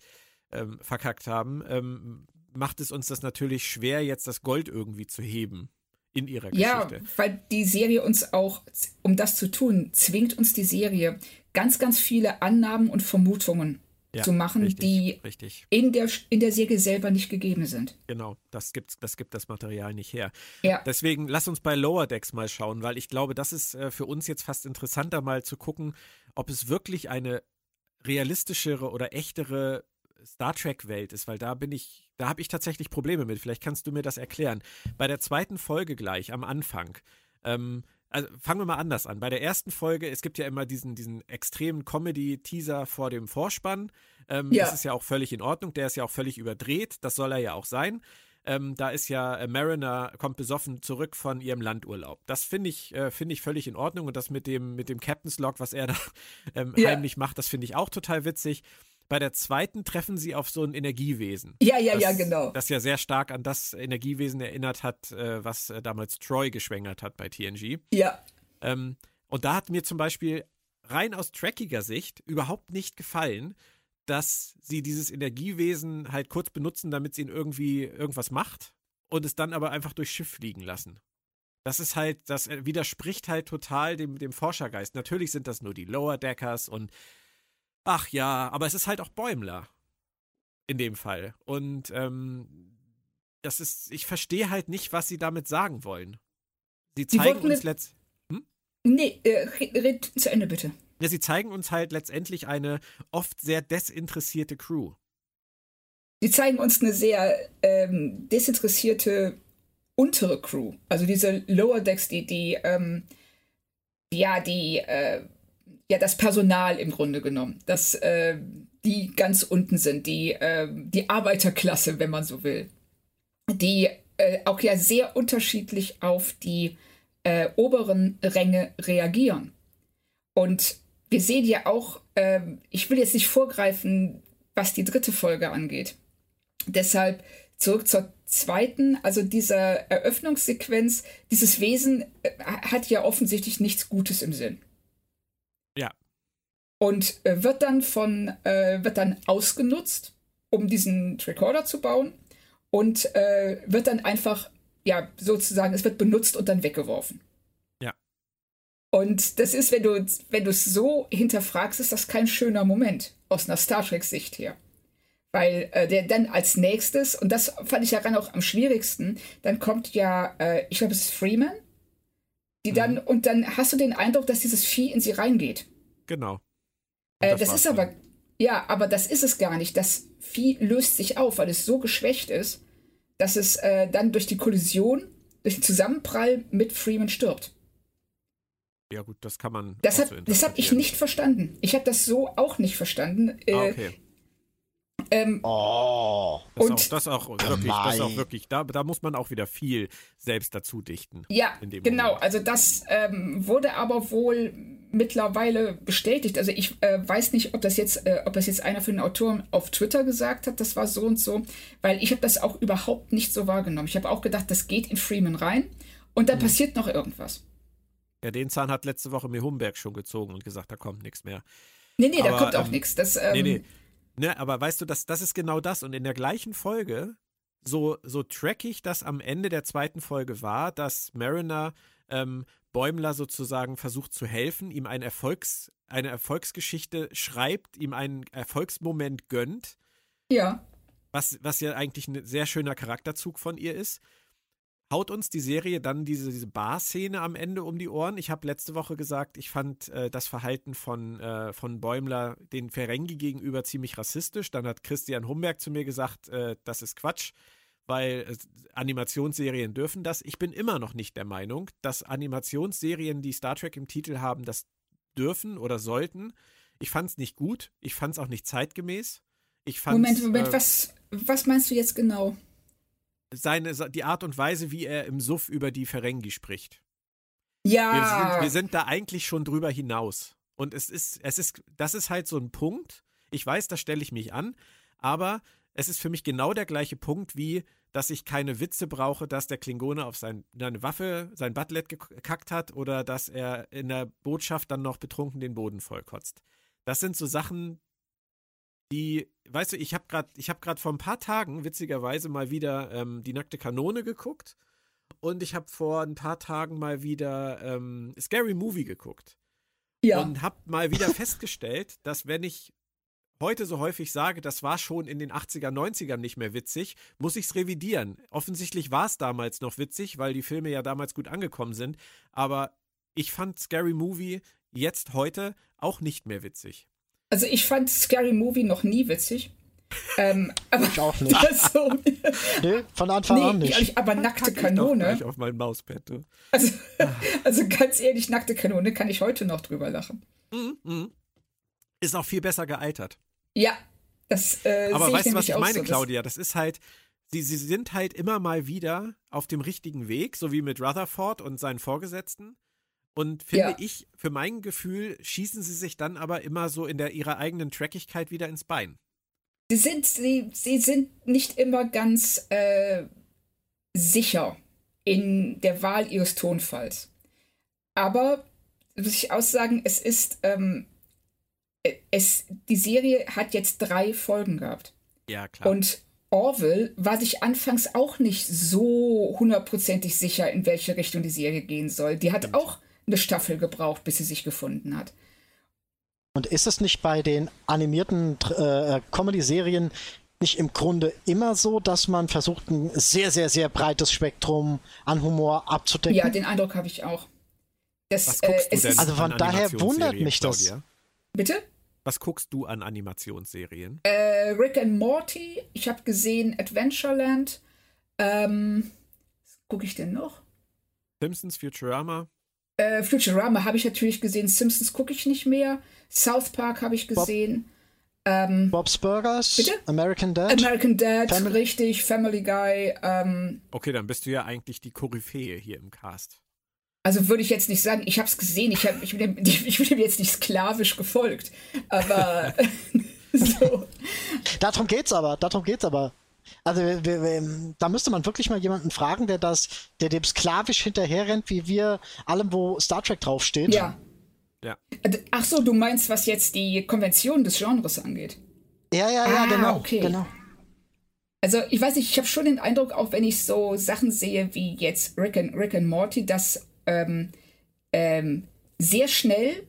ähm, verkackt haben, ähm, macht es uns das natürlich schwer, jetzt das Gold irgendwie zu heben in ihrer Geschichte. Ja, weil die Serie uns auch, um das zu tun, zwingt uns die Serie ganz, ganz viele Annahmen und Vermutungen ja, zu machen, richtig, die richtig. In, der, in der Serie selber nicht gegeben sind. Genau, das gibt, das gibt das Material nicht her. Ja. Deswegen lass uns bei Lower Decks mal schauen, weil ich glaube, das ist äh, für uns jetzt fast interessanter, mal zu gucken, ob es wirklich eine realistischere oder echtere Star Trek-Welt ist, weil da bin ich, da habe ich tatsächlich Probleme mit. Vielleicht kannst du mir das erklären. Bei der zweiten Folge gleich, am Anfang, ähm, also fangen wir mal anders an. Bei der ersten Folge, es gibt ja immer diesen, diesen extremen Comedy-Teaser vor dem Vorspann. Ähm, ja. Das ist ja auch völlig in Ordnung, der ist ja auch völlig überdreht, das soll er ja auch sein. Ähm, da ist ja äh, Mariner kommt besoffen zurück von ihrem Landurlaub. Das finde ich, äh, finde ich völlig in Ordnung. Und das mit dem, mit dem Captain's Log, was er da ähm, ja. heimlich macht, das finde ich auch total witzig. Bei der zweiten treffen sie auf so ein Energiewesen. Ja, ja, das, ja, genau. Das ja sehr stark an das Energiewesen erinnert hat, äh, was äh, damals Troy geschwängert hat bei TNG. Ja. Ähm, und da hat mir zum Beispiel rein aus trackiger Sicht überhaupt nicht gefallen, dass sie dieses Energiewesen halt kurz benutzen, damit sie ihn irgendwie irgendwas macht und es dann aber einfach durchs Schiff fliegen lassen. Das ist halt, das widerspricht halt total dem, dem Forschergeist. Natürlich sind das nur die Lower Deckers und ach ja, aber es ist halt auch Bäumler. in dem Fall. Und ähm, das ist, ich verstehe halt nicht, was sie damit sagen wollen. Sie zeigen uns letzt. Hm? Nee, äh, red zu Ende bitte. Ja, sie zeigen uns halt letztendlich eine oft sehr desinteressierte Crew. Sie zeigen uns eine sehr ähm, desinteressierte untere Crew. Also diese Lower Decks, die, die, ähm, ja, die, äh, ja, das Personal im Grunde genommen. Das, äh, die ganz unten sind, die, äh, die Arbeiterklasse, wenn man so will. Die äh, auch ja sehr unterschiedlich auf die äh, oberen Ränge reagieren. Und wir sehen ja auch, äh, ich will jetzt nicht vorgreifen, was die dritte Folge angeht. Deshalb zurück zur zweiten, also diese Eröffnungssequenz, dieses Wesen äh, hat ja offensichtlich nichts Gutes im Sinn. Ja. Und äh, wird dann von, äh, wird dann ausgenutzt, um diesen Recorder zu bauen und äh, wird dann einfach, ja, sozusagen, es wird benutzt und dann weggeworfen. Und das ist, wenn du, wenn du es so hinterfragst, ist das kein schöner Moment aus einer Star Trek-Sicht her. Weil äh, der dann als nächstes, und das fand ich daran auch am schwierigsten, dann kommt ja, äh, ich glaube, es ist Freeman, die dann, mhm. und dann hast du den Eindruck, dass dieses Vieh in sie reingeht. Genau. Äh, das, das ist aber, ja, aber das ist es gar nicht. Das Vieh löst sich auf, weil es so geschwächt ist, dass es äh, dann durch die Kollision, durch den Zusammenprall mit Freeman stirbt. Ja, gut, das kann man. Das, hat, so das habe ich nicht verstanden. Ich habe das so auch nicht verstanden. Äh, ah, okay. Ähm, oh. Das und auch, das auch wirklich, das auch wirklich da, da muss man auch wieder viel selbst dazu dichten. Ja, genau. Moment. Also das ähm, wurde aber wohl mittlerweile bestätigt. Also ich äh, weiß nicht, ob das jetzt, äh, ob das jetzt einer von den Autoren auf Twitter gesagt hat, das war so und so, weil ich habe das auch überhaupt nicht so wahrgenommen. Ich habe auch gedacht, das geht in Freeman rein und da mhm. passiert noch irgendwas. Ja, den Zahn hat letzte Woche mir Humberg schon gezogen und gesagt, da kommt nichts mehr. Nee, nee, aber, da kommt auch ähm, nichts. Ähm, nee, nee. Ne, aber weißt du, das, das ist genau das. Und in der gleichen Folge, so, so trackig das am Ende der zweiten Folge war, dass Mariner ähm, Bäumler sozusagen versucht zu helfen, ihm ein Erfolgs, eine Erfolgsgeschichte schreibt, ihm einen Erfolgsmoment gönnt. Ja. Was, was ja eigentlich ein sehr schöner Charakterzug von ihr ist haut uns die Serie dann diese, diese Bar-Szene am Ende um die Ohren. Ich habe letzte Woche gesagt, ich fand äh, das Verhalten von, äh, von Bäumler den Ferengi gegenüber ziemlich rassistisch. Dann hat Christian Humberg zu mir gesagt, äh, das ist Quatsch, weil äh, Animationsserien dürfen das. Ich bin immer noch nicht der Meinung, dass Animationsserien, die Star Trek im Titel haben, das dürfen oder sollten. Ich fand es nicht gut. Ich fand es auch nicht zeitgemäß. Ich Moment, Moment, äh, was, was meinst du jetzt genau? seine, die Art und Weise, wie er im Suff über die Ferengi spricht. Ja. Wir sind, wir sind da eigentlich schon drüber hinaus. Und es ist, es ist, das ist halt so ein Punkt. Ich weiß, da stelle ich mich an, aber es ist für mich genau der gleiche Punkt, wie dass ich keine Witze brauche, dass der Klingone auf sein, seine Waffe, sein Butlet gekackt hat oder dass er in der Botschaft dann noch betrunken den Boden vollkotzt. Das sind so Sachen, die, weißt du, ich habe gerade, ich gerade vor ein paar Tagen witzigerweise mal wieder ähm, die nackte Kanone geguckt und ich habe vor ein paar Tagen mal wieder ähm, Scary Movie geguckt. Ja. Und habe mal wieder festgestellt, dass wenn ich heute so häufig sage, das war schon in den 80er, 90ern nicht mehr witzig, muss ich es revidieren. Offensichtlich war es damals noch witzig, weil die Filme ja damals gut angekommen sind, aber ich fand Scary Movie jetzt heute auch nicht mehr witzig. Also ich fand Scary Movie noch nie witzig. Ähm, aber ich auch nicht. Also, nee, von Anfang nee, an nicht. nicht. Aber nackte Kanone. Ich auf mein Mauspad. Du. Also, also ganz ehrlich, nackte Kanone kann ich heute noch drüber lachen. Mm, mm. Ist auch viel besser gealtert. Ja, das äh, Aber weißt du, was ich meine, so, Claudia? Das ist halt, sie, sie sind halt immer mal wieder auf dem richtigen Weg, so wie mit Rutherford und seinen Vorgesetzten. Und finde ja. ich, für mein Gefühl, schießen sie sich dann aber immer so in der, ihrer eigenen Trackigkeit wieder ins Bein. Sie sind, sie, sie sind nicht immer ganz äh, sicher in der Wahl ihres Tonfalls. Aber, muss ich aussagen, es ist, ähm, es, die Serie hat jetzt drei Folgen gehabt. Ja, klar. Und Orville war sich anfangs auch nicht so hundertprozentig sicher, in welche Richtung die Serie gehen soll. Die hat Stimmt. auch eine Staffel gebraucht, bis sie sich gefunden hat. Und ist es nicht bei den animierten äh, Comedy-Serien nicht im Grunde immer so, dass man versucht, ein sehr, sehr, sehr breites Spektrum an Humor abzudecken? Ja, den Eindruck habe ich auch. Das, Was guckst äh, du denn also von daher wundert mich das. Bitte? Was guckst du an Animationsserien? Äh, Rick and Morty. Ich habe gesehen Adventureland. Ähm, was gucke ich denn noch? Simpsons, Futurama. Äh, Futurama habe ich natürlich gesehen. Simpsons gucke ich nicht mehr. South Park habe ich gesehen. Bob ähm, Bob's Burgers, bitte? American Dad. American Dad, Family. richtig, Family Guy. Ähm, okay, dann bist du ja eigentlich die Koryphäe hier im Cast. Also würde ich jetzt nicht sagen, ich habe es gesehen, ich, hab, ich, bin dem, ich bin dem jetzt nicht sklavisch gefolgt, aber so. Darum geht's aber, darum geht's aber. Also wir, wir, da müsste man wirklich mal jemanden fragen, der das, der dem sklavisch hinterherrennt, wie wir allem, wo Star Trek draufsteht. Ja. Ja. Äh, ach so, du meinst, was jetzt die Konvention des Genres angeht? Ja, ja, ja, ah, genau. Okay. genau. Also ich weiß nicht, ich habe schon den Eindruck, auch wenn ich so Sachen sehe wie jetzt Rick and, Rick and Morty, dass ähm, ähm, sehr schnell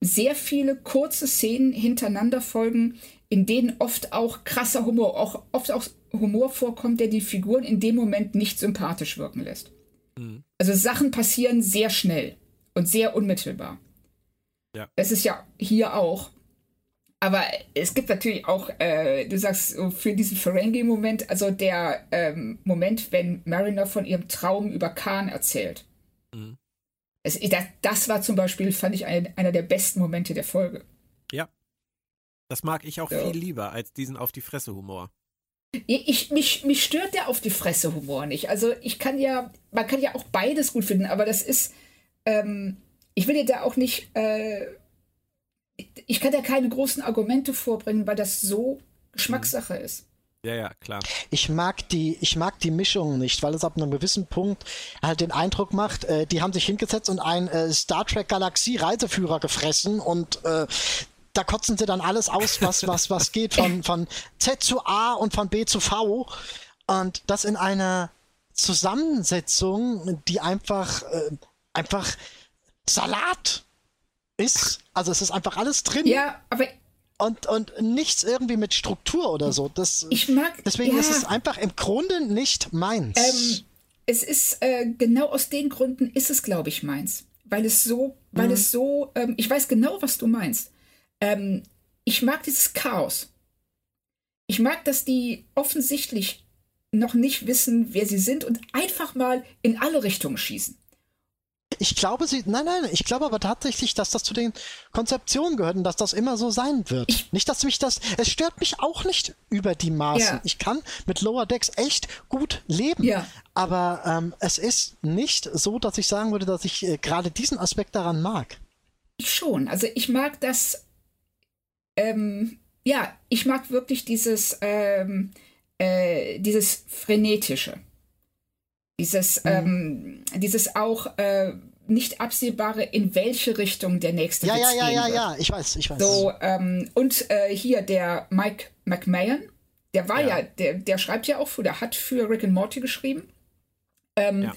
sehr viele kurze Szenen hintereinander folgen, in denen oft auch krasser Humor, auch oft auch Humor vorkommt, der die Figuren in dem Moment nicht sympathisch wirken lässt. Mhm. Also Sachen passieren sehr schnell und sehr unmittelbar. Ja. Das ist ja hier auch. Aber es gibt natürlich auch, äh, du sagst, so für diesen Ferengi-Moment, also der ähm, Moment, wenn Mariner von ihrem Traum über Khan erzählt. Mhm. Es, das, das, war zum Beispiel, fand ich, ein, einer der besten Momente der Folge. Ja. Das mag ich auch so. viel lieber als diesen Auf die Fresse-Humor. Ich, mich, mich stört der Auf die Fresse-Humor nicht. Also ich kann ja, man kann ja auch beides gut finden, aber das ist, ähm, ich will dir da auch nicht, äh, ich kann da keine großen Argumente vorbringen, weil das so Geschmackssache mhm. ist. Ja, ja, klar. Ich mag die, ich mag die Mischung nicht, weil es ab einem gewissen Punkt halt den Eindruck macht, äh, die haben sich hingesetzt und einen äh, Star Trek Galaxie Reiseführer gefressen und äh, da kotzen sie dann alles aus, was, was, was geht, von, von Z zu A und von B zu V. Und das in einer Zusammensetzung, die einfach, äh, einfach Salat ist. Also es ist einfach alles drin. Ja, aber und, und nichts irgendwie mit Struktur oder so. Das, ich mag. Deswegen ja, ist es einfach im Grunde nicht meins. Ähm, es ist äh, genau aus den Gründen ist es, glaube ich, meins, weil es so, weil mhm. es so. Ähm, ich weiß genau, was du meinst. Ähm, ich mag dieses Chaos. Ich mag, dass die offensichtlich noch nicht wissen, wer sie sind und einfach mal in alle Richtungen schießen. Ich glaube, sie, nein, nein, ich glaube aber tatsächlich, dass das zu den Konzeptionen gehört und dass das immer so sein wird. Ich, nicht, dass mich das, es stört mich auch nicht über die Maßen. Ja. Ich kann mit Lower Decks echt gut leben. Ja. Aber ähm, es ist nicht so, dass ich sagen würde, dass ich äh, gerade diesen Aspekt daran mag. Ich schon. Also ich mag das, ähm, ja, ich mag wirklich dieses, ähm, äh, dieses Frenetische. Dieses, mhm. ähm, dieses auch äh, nicht absehbare, in welche Richtung der nächste ja, Witz ja, ja, gehen ja, wird. ja, ich weiß, ich weiß. So, ähm, und äh, hier der Mike McMahon, der war ja, ja der, der schreibt ja auch für, der hat für Rick and Morty geschrieben. Ähm, ja.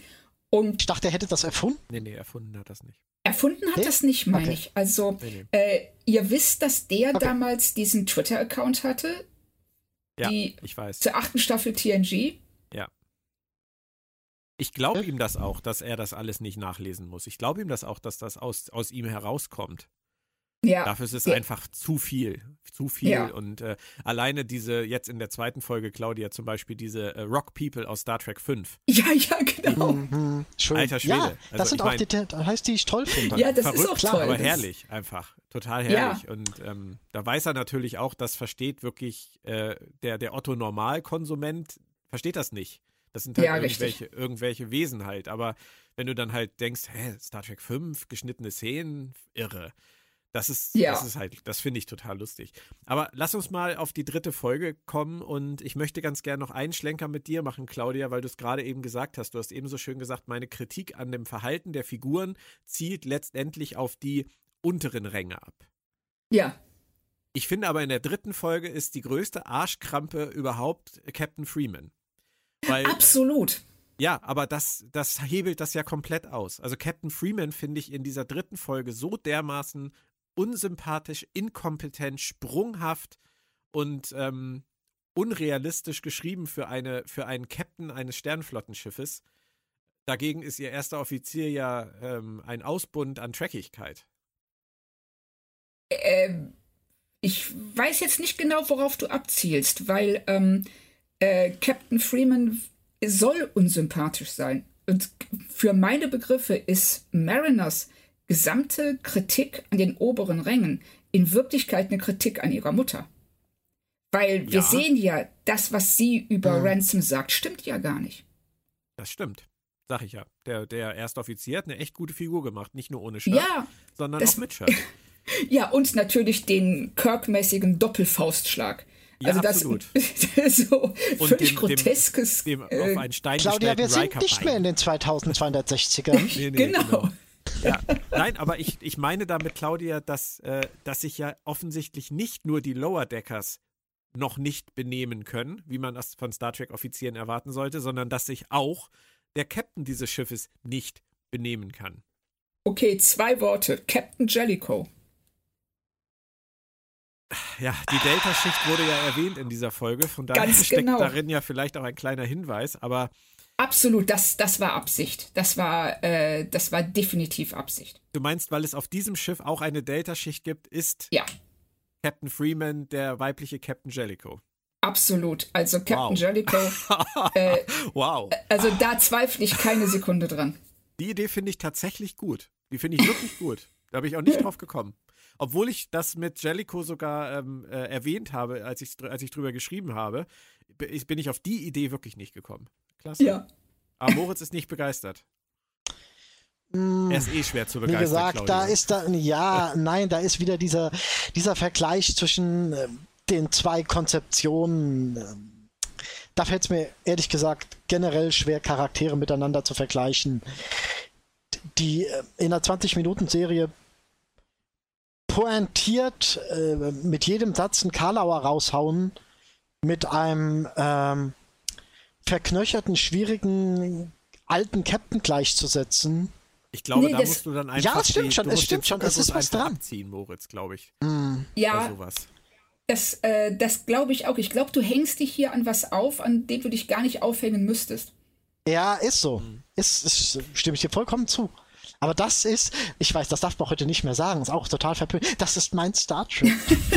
Und ich dachte, er hätte das erfunden. Nee, nee, erfunden hat das nicht. Erfunden hat nee? das nicht, meine okay. ich. Also, nee, nee. Äh, ihr wisst, dass der okay. damals diesen Twitter-Account hatte. Ja, ich weiß. Zur achten Staffel TNG. Ich glaube ihm das auch, dass er das alles nicht nachlesen muss. Ich glaube ihm das auch, dass das aus, aus ihm herauskommt. Ja. Dafür ist es ja. einfach zu viel. Zu viel. Ja. Und äh, alleine diese, jetzt in der zweiten Folge, Claudia, zum Beispiel diese äh, Rock People aus Star Trek 5. Ja, ja, genau. Mhm, Alter Schwede. Ja, das also, sind auch mein, die, das heißt, die ich toll finde. Ja, das Verrückt, ist auch klar, toll. Aber herrlich, einfach. Total herrlich. Ja. Und ähm, da weiß er natürlich auch, das versteht wirklich äh, der, der Otto-Normalkonsument, versteht das nicht. Das sind halt ja, irgendwelche, irgendwelche Wesen halt. Aber wenn du dann halt denkst, hä, Star Trek 5, geschnittene Szenen, irre. Das ist, ja. das ist halt, das finde ich total lustig. Aber lass uns mal auf die dritte Folge kommen und ich möchte ganz gerne noch einen Schlenker mit dir machen, Claudia, weil du es gerade eben gesagt hast. Du hast eben so schön gesagt, meine Kritik an dem Verhalten der Figuren zielt letztendlich auf die unteren Ränge ab. Ja. Ich finde aber in der dritten Folge ist die größte Arschkrampe überhaupt Captain Freeman. Weil, Absolut. Ja, aber das, das hebelt das ja komplett aus. Also Captain Freeman finde ich in dieser dritten Folge so dermaßen unsympathisch, inkompetent, sprunghaft und ähm, unrealistisch geschrieben für, eine, für einen Captain eines Sternflottenschiffes. Dagegen ist ihr erster Offizier ja ähm, ein Ausbund an Trackigkeit. Ähm, ich weiß jetzt nicht genau, worauf du abzielst, weil ähm, äh, Captain Freeman soll unsympathisch sein. Und für meine Begriffe ist Mariners gesamte Kritik an den oberen Rängen in Wirklichkeit eine Kritik an ihrer Mutter. Weil wir ja. sehen ja, das, was sie über mhm. Ransom sagt, stimmt ja gar nicht. Das stimmt. Sag ich ja. Der, der erste Offizier hat eine echt gute Figur gemacht. Nicht nur ohne Shirt, ja, sondern das, auch mit Shirt. ja, und natürlich den Kirk-mäßigen Doppelfaustschlag. Ja, also das absolut. so und völlig dem, groteskes. Dem, dem auf einen Stein Claudia, wir sind nicht mehr in den 2260ern. nee, nee, genau. genau. Ja, nein, aber ich, ich meine damit, Claudia, dass, äh, dass sich ja offensichtlich nicht nur die Lower Deckers noch nicht benehmen können, wie man das von Star Trek-Offizieren erwarten sollte, sondern dass sich auch der Captain dieses Schiffes nicht benehmen kann. Okay, zwei Worte. Captain Jellicoe. Ja, die Delta-Schicht wurde ja erwähnt in dieser Folge, von daher Ganz steckt genau. darin ja vielleicht auch ein kleiner Hinweis, aber. Absolut, das, das war Absicht. Das war, äh, das war definitiv Absicht. Du meinst, weil es auf diesem Schiff auch eine Delta-Schicht gibt, ist ja. Captain Freeman der weibliche Captain Jellicoe? Absolut. Also Captain wow. Jellicoe. Äh, wow. Also da zweifle ich keine Sekunde dran. Die Idee finde ich tatsächlich gut. Die finde ich wirklich gut. Da bin ich auch nicht drauf gekommen. Obwohl ich das mit Jellicoe sogar ähm, äh, erwähnt habe, als ich, als ich drüber geschrieben habe, bin ich auf die Idee wirklich nicht gekommen. Klasse. Ja. Aber Moritz ist nicht begeistert. Mm, er ist eh schwer zu begeistern. Wie gesagt, Claudia. da ist da, ja, nein, da ist wieder dieser, dieser Vergleich zwischen äh, den zwei Konzeptionen. Äh, da fällt es mir ehrlich gesagt generell schwer, Charaktere miteinander zu vergleichen. Die äh, in einer 20-Minuten-Serie pointiert äh, mit jedem Satz einen Karlauer raushauen, mit einem ähm, verknöcherten, schwierigen alten Captain gleichzusetzen. Ich glaube, nee, da musst du dann einfach. Ja, es stimmt die, schon, es stimmt schon, es ist was dran. Abziehen, Moritz, glaube ich. Mm. Ja. Das, äh, das glaube ich auch. Ich glaube, du hängst dich hier an was auf, an dem du dich gar nicht aufhängen müsstest. Ja, ist so. Mhm. Ist, ist, stimme ich dir vollkommen zu. Aber das ist, ich weiß, das darf man heute nicht mehr sagen, ist auch total verpönt. Das ist mein Star Trek.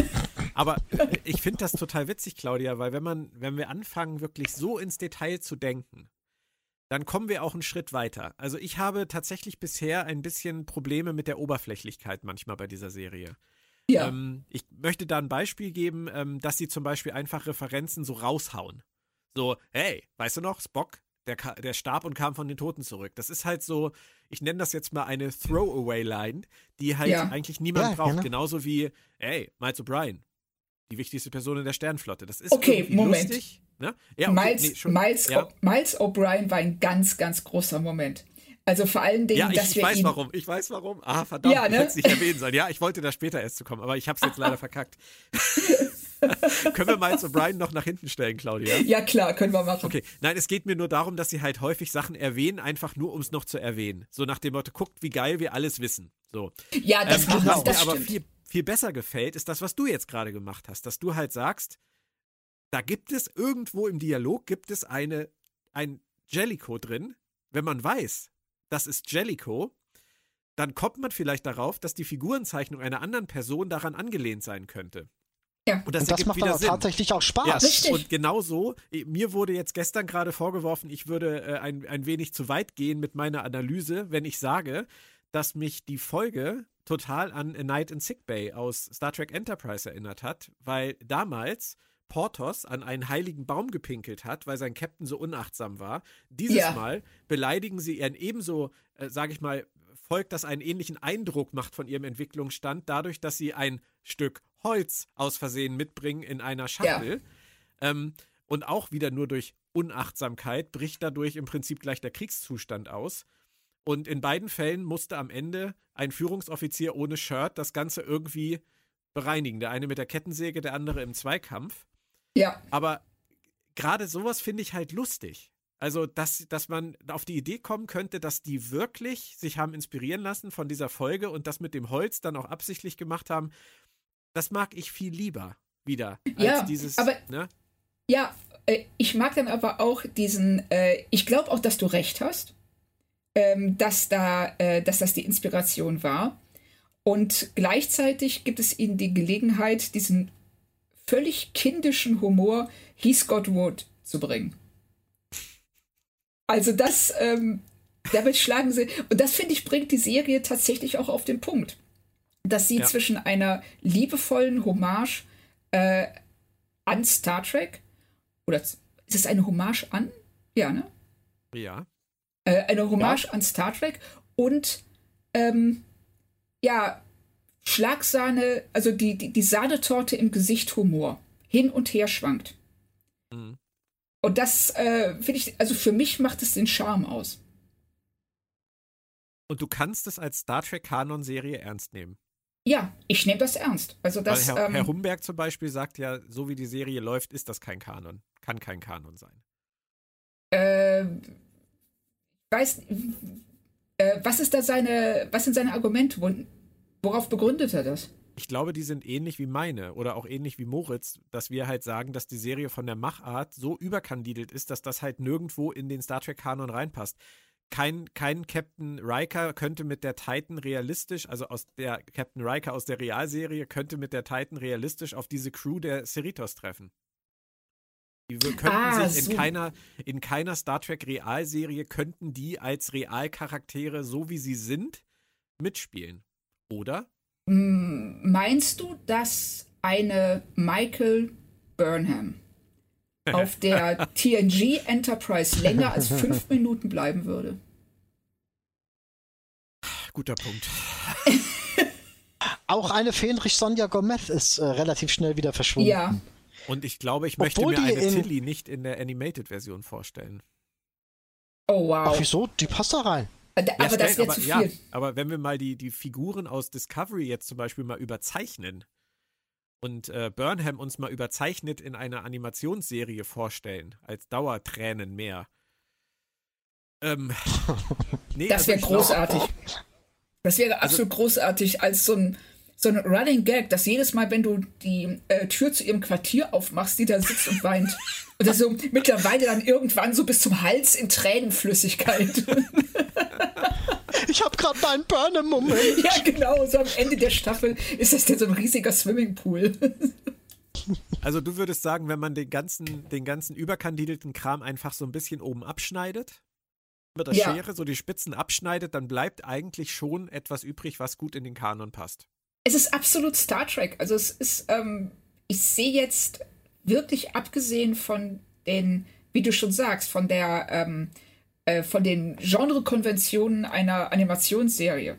Aber ich finde das total witzig, Claudia, weil wenn man, wenn wir anfangen, wirklich so ins Detail zu denken, dann kommen wir auch einen Schritt weiter. Also ich habe tatsächlich bisher ein bisschen Probleme mit der Oberflächlichkeit manchmal bei dieser Serie. Ja. Ähm, ich möchte da ein Beispiel geben, ähm, dass sie zum Beispiel einfach Referenzen so raushauen. So, hey, weißt du noch, Spock, der, der starb und kam von den Toten zurück. Das ist halt so, ich nenne das jetzt mal eine Throwaway-Line, die halt ja. eigentlich niemand ja, braucht. Genau. Genauso wie, hey, Miles O'Brien, die wichtigste Person in der Sternflotte. Das ist okay, Moment. lustig. Ne? Ja, okay, Miles, nee, schon, Miles, ja. Miles O'Brien war ein ganz, ganz großer Moment. Also vor allen Dingen, ja, ich, dass ich wir weiß warum. Ich weiß warum. Ah, verdammt, ja, ne? ich hätte es nicht erwähnen sollen. Ja, ich wollte da später erst zu kommen, aber ich habe es jetzt leider verkackt. können wir Miles O'Brien noch nach hinten stellen, Claudia? Ja, klar, können wir machen. Okay, nein, es geht mir nur darum, dass sie halt häufig Sachen erwähnen, einfach nur, um es noch zu erwähnen. So nach dem Motto, guckt, wie geil wir alles wissen. So. Ja, das, ähm, was das aber viel, viel besser gefällt, ist das, was du jetzt gerade gemacht hast. Dass du halt sagst, da gibt es irgendwo im Dialog, gibt es eine, ein Jellico drin. Wenn man weiß, das ist Jellico, dann kommt man vielleicht darauf, dass die Figurenzeichnung einer anderen Person daran angelehnt sein könnte. Ja. Und das, und das macht Sinn. tatsächlich auch Spaß. Ja, und genau so, mir wurde jetzt gestern gerade vorgeworfen, ich würde äh, ein, ein wenig zu weit gehen mit meiner Analyse, wenn ich sage, dass mich die Folge total an A Night in Sick Bay aus Star Trek Enterprise erinnert hat, weil damals Portos an einen heiligen Baum gepinkelt hat, weil sein Captain so unachtsam war. Dieses ja. Mal beleidigen sie ihren ebenso, äh, sage ich mal, Volk, das einen ähnlichen Eindruck macht von ihrem Entwicklungsstand, dadurch, dass sie ein Stück Holz aus Versehen mitbringen in einer Schachtel. Ja. Ähm, und auch wieder nur durch Unachtsamkeit bricht dadurch im Prinzip gleich der Kriegszustand aus. Und in beiden Fällen musste am Ende ein Führungsoffizier ohne Shirt das Ganze irgendwie bereinigen. Der eine mit der Kettensäge, der andere im Zweikampf. Ja. Aber gerade sowas finde ich halt lustig. Also, dass, dass man auf die Idee kommen könnte, dass die wirklich sich haben inspirieren lassen von dieser Folge und das mit dem Holz dann auch absichtlich gemacht haben, das mag ich viel lieber wieder als ja, dieses. Aber ne? Ja, äh, ich mag dann aber auch diesen, äh, ich glaube auch, dass du recht hast, ähm, dass, da, äh, dass das die Inspiration war. Und gleichzeitig gibt es ihnen die Gelegenheit, diesen völlig kindischen Humor He Scott Wood zu bringen. Also das, ähm, damit schlagen sie, und das finde ich, bringt die Serie tatsächlich auch auf den Punkt, dass sie ja. zwischen einer liebevollen Hommage äh, an Star Trek, oder ist es eine Hommage an? Ja, ne? Ja. Äh, eine Hommage ja. an Star Trek und ähm, ja, Schlagsahne, also die, die, die Sahnetorte im Gesicht Humor hin und her schwankt. Mhm. Und das äh, finde ich, also für mich macht es den Charme aus. Und du kannst es als Star Trek-Kanon-Serie ernst nehmen. Ja, ich nehme das ernst. Also das, Weil Herr, ähm, Herr Humberg zum Beispiel sagt ja, so wie die Serie läuft, ist das kein Kanon. Kann kein Kanon sein. Äh, weiß, äh, was ist da seine, was sind seine Argumente? Worauf begründet er das? Ich glaube, die sind ähnlich wie meine oder auch ähnlich wie Moritz, dass wir halt sagen, dass die Serie von der Machart so überkandidelt ist, dass das halt nirgendwo in den Star Trek-Kanon reinpasst. Kein, kein Captain Riker könnte mit der Titan realistisch, also aus der Captain Riker aus der Realserie, könnte mit der Titan realistisch auf diese Crew der Cerritos treffen. Die könnten ah, sich in so. keiner, in keiner Star Trek Realserie könnten die als Realcharaktere, so wie sie sind, mitspielen. Oder? Meinst du, dass eine Michael Burnham auf der TNG Enterprise länger als fünf Minuten bleiben würde? Guter Punkt. Auch eine Fähnrich Sonja Gomez ist äh, relativ schnell wieder verschwunden. Ja. Und ich glaube, ich möchte Obwohl mir eine Tilly nicht in der Animated-Version vorstellen. Oh wow. Ach, wieso? Die passt da rein. Aber ja, das wäre zu viel. Ja, aber wenn wir mal die, die Figuren aus Discovery jetzt zum Beispiel mal überzeichnen und äh, Burnham uns mal überzeichnet in einer Animationsserie vorstellen, als Dauertränen mehr. Ähm, nee, das wäre also großartig. Das wäre also absolut also, großartig als so ein so ein Running Gag, dass jedes Mal, wenn du die äh, Tür zu ihrem Quartier aufmachst, die da sitzt und weint. Und das so mittlerweile dann irgendwann so bis zum Hals in Tränenflüssigkeit. Ich habe gerade meinen Burn-Moment. Ja, genau. So am Ende der Staffel ist das denn so ein riesiger Swimmingpool. Also du würdest sagen, wenn man den ganzen, den ganzen überkandidelten Kram einfach so ein bisschen oben abschneidet, mit der ja. Schere so die Spitzen abschneidet, dann bleibt eigentlich schon etwas übrig, was gut in den Kanon passt es ist absolut Star Trek. Also es ist, ähm, ich sehe jetzt wirklich abgesehen von den, wie du schon sagst, von der, ähm, äh, von den Genrekonventionen einer Animationsserie,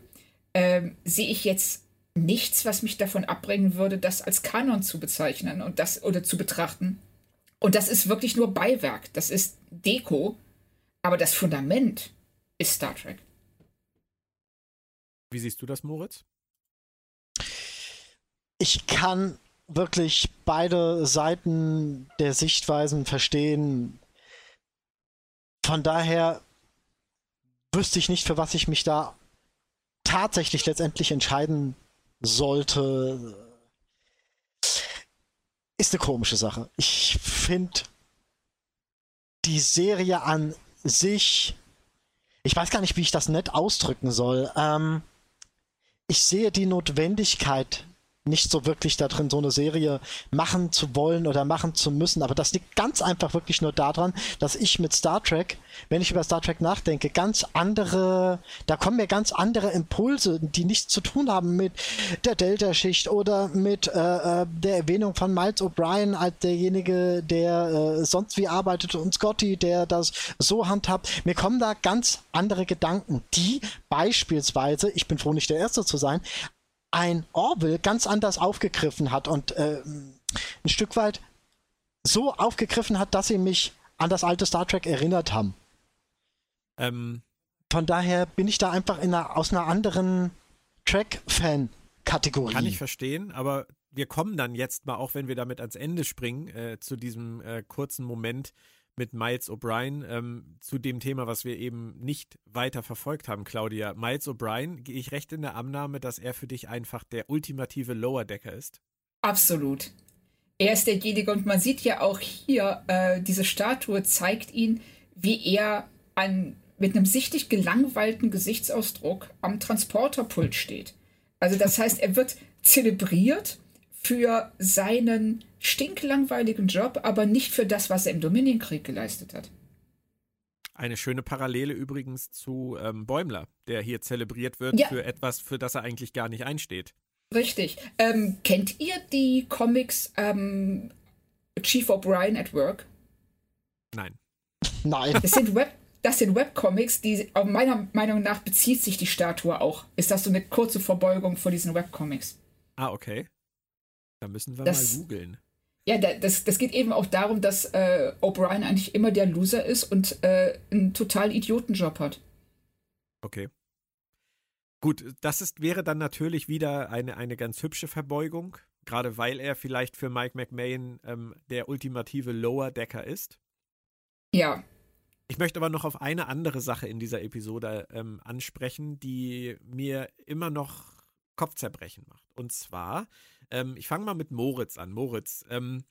ähm, sehe ich jetzt nichts, was mich davon abbringen würde, das als Kanon zu bezeichnen und das oder zu betrachten. Und das ist wirklich nur Beiwerk. Das ist Deko, aber das Fundament ist Star Trek. Wie siehst du das, Moritz? Ich kann wirklich beide Seiten der Sichtweisen verstehen. Von daher wüsste ich nicht, für was ich mich da tatsächlich letztendlich entscheiden sollte. Ist eine komische Sache. Ich finde die Serie an sich, ich weiß gar nicht, wie ich das nett ausdrücken soll. Ähm, ich sehe die Notwendigkeit nicht so wirklich da drin, so eine Serie machen zu wollen oder machen zu müssen. Aber das liegt ganz einfach wirklich nur daran, dass ich mit Star Trek, wenn ich über Star Trek nachdenke, ganz andere, da kommen mir ganz andere Impulse, die nichts zu tun haben mit der Delta-Schicht oder mit äh, äh der Erwähnung von Miles O'Brien als derjenige, der äh, sonst wie arbeitet und Scotty, der das so handhabt. Mir kommen da ganz andere Gedanken, die beispielsweise, ich bin froh, nicht der Erste zu sein, ein Orwell ganz anders aufgegriffen hat und äh, ein Stück weit so aufgegriffen hat, dass sie mich an das alte Star Trek erinnert haben. Ähm. Von daher bin ich da einfach einer, aus einer anderen Track-Fan-Kategorie. Kann ich verstehen, aber wir kommen dann jetzt mal, auch wenn wir damit ans Ende springen, äh, zu diesem äh, kurzen Moment, mit Miles O'Brien ähm, zu dem Thema, was wir eben nicht weiter verfolgt haben, Claudia. Miles O'Brien, gehe ich recht in der Annahme, dass er für dich einfach der ultimative Lower Decker ist? Absolut. Er ist derjenige und man sieht ja auch hier, äh, diese Statue zeigt ihn, wie er an, mit einem sichtlich gelangweilten Gesichtsausdruck am Transporterpult steht. Also das heißt, er wird zelebriert für seinen stinklangweiligen Job, aber nicht für das, was er im Dominienkrieg geleistet hat. Eine schöne Parallele übrigens zu ähm, Bäumler, der hier zelebriert wird ja. für etwas, für das er eigentlich gar nicht einsteht. Richtig. Ähm, kennt ihr die Comics ähm, Chief O'Brien at Work? Nein. Nein. Das sind Web, das sind Webcomics, die meiner Meinung nach bezieht sich die Statue auch. Ist das so eine kurze Verbeugung vor diesen Webcomics? Ah, okay. Da müssen wir das, mal googeln. Ja, das, das geht eben auch darum, dass äh, O'Brien eigentlich immer der Loser ist und äh, einen total Idiotenjob hat. Okay. Gut, das ist, wäre dann natürlich wieder eine, eine ganz hübsche Verbeugung, gerade weil er vielleicht für Mike McMahon ähm, der ultimative Lower Decker ist. Ja. Ich möchte aber noch auf eine andere Sache in dieser Episode ähm, ansprechen, die mir immer noch Kopfzerbrechen macht. Und zwar, ähm, ich fange mal mit Moritz an. Moritz, ähm,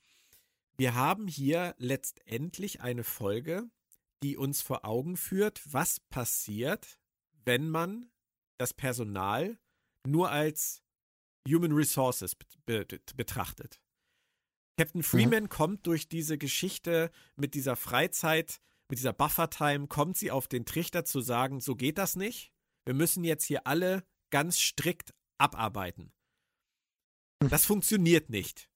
wir haben hier letztendlich eine Folge, die uns vor Augen führt, was passiert, wenn man das Personal nur als Human Resources be be betrachtet. Captain mhm. Freeman mhm. kommt durch diese Geschichte mit dieser Freizeit, mit dieser Buffer-Time, kommt sie auf den Trichter zu sagen, so geht das nicht. Wir müssen jetzt hier alle ganz strikt abarbeiten. Das funktioniert nicht,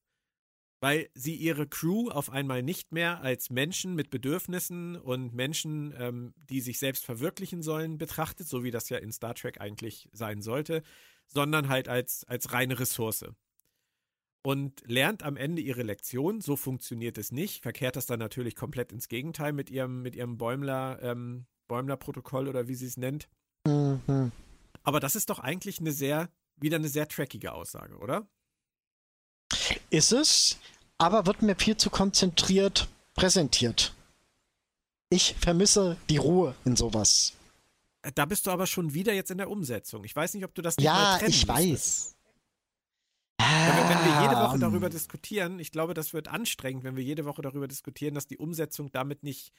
weil sie ihre Crew auf einmal nicht mehr als Menschen mit Bedürfnissen und Menschen, ähm, die sich selbst verwirklichen sollen, betrachtet, so wie das ja in Star Trek eigentlich sein sollte, sondern halt als, als reine Ressource. Und lernt am Ende ihre Lektion, so funktioniert es nicht, verkehrt das dann natürlich komplett ins Gegenteil mit ihrem, mit ihrem Bäumler, ähm, Bäumler-Protokoll oder wie sie es nennt. Mhm. Aber das ist doch eigentlich eine sehr wieder eine sehr trackige Aussage, oder? Ist es, aber wird mir viel zu konzentriert präsentiert. Ich vermisse die Ruhe in sowas. Da bist du aber schon wieder jetzt in der Umsetzung. Ich weiß nicht, ob du das nicht Ja, ich weiß. Ja, wenn, wir jede Woche darüber ähm. diskutieren, ich glaube, das wird anstrengend, wenn wir jede Woche darüber diskutieren, dass die Umsetzung damit nicht,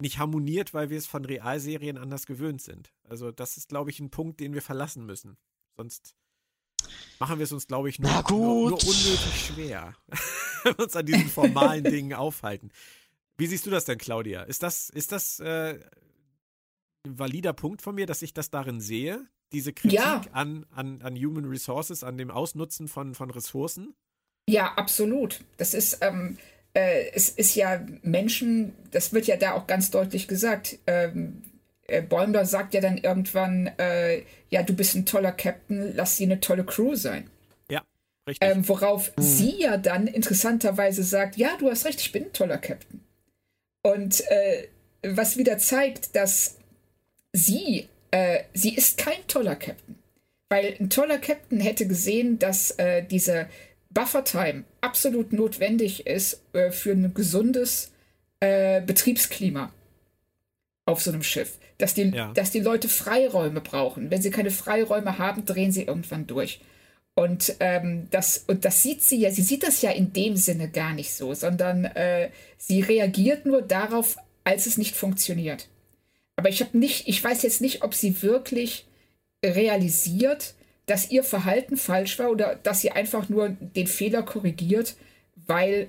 nicht harmoniert, weil wir es von Realserien anders gewöhnt sind. Also das ist, glaube ich, ein Punkt, den wir verlassen müssen. Sonst machen wir es uns, glaube ich, nur, nur, nur, unnötig schwer, wenn wir uns an diesen formalen Dingen aufhalten. Wie siehst du das denn, Claudia? Ist das, ist das äh, ein valider Punkt von mir, dass ich das darin sehe? Diese Kritik ja. an, an, an Human Resources, an dem Ausnutzen von, von Ressourcen? Ja, absolut. Das ist, ähm, äh, es ist ja Menschen, das wird ja da auch ganz deutlich gesagt, ähm, äh, Bäumler sagt ja dann irgendwann, äh, ja, du bist ein toller Captain, lass sie eine tolle Crew sein. Ja, richtig. Ähm, worauf mhm. sie ja dann interessanterweise sagt, ja, du hast recht, ich bin ein toller Captain. Und äh, was wieder zeigt, dass sie, äh, sie ist kein toller Captain. Weil ein toller Captain hätte gesehen, dass äh, diese Buffer-Time absolut notwendig ist für ein gesundes Betriebsklima auf so einem Schiff dass die, ja. dass die Leute Freiräume brauchen. Wenn sie keine Freiräume haben, drehen sie irgendwann durch. Und, ähm, das, und das sieht sie ja, sie sieht das ja in dem Sinne gar nicht so, sondern äh, sie reagiert nur darauf, als es nicht funktioniert. Aber ich habe nicht, ich weiß jetzt nicht, ob sie wirklich realisiert, dass ihr Verhalten falsch war oder dass sie einfach nur den Fehler korrigiert, weil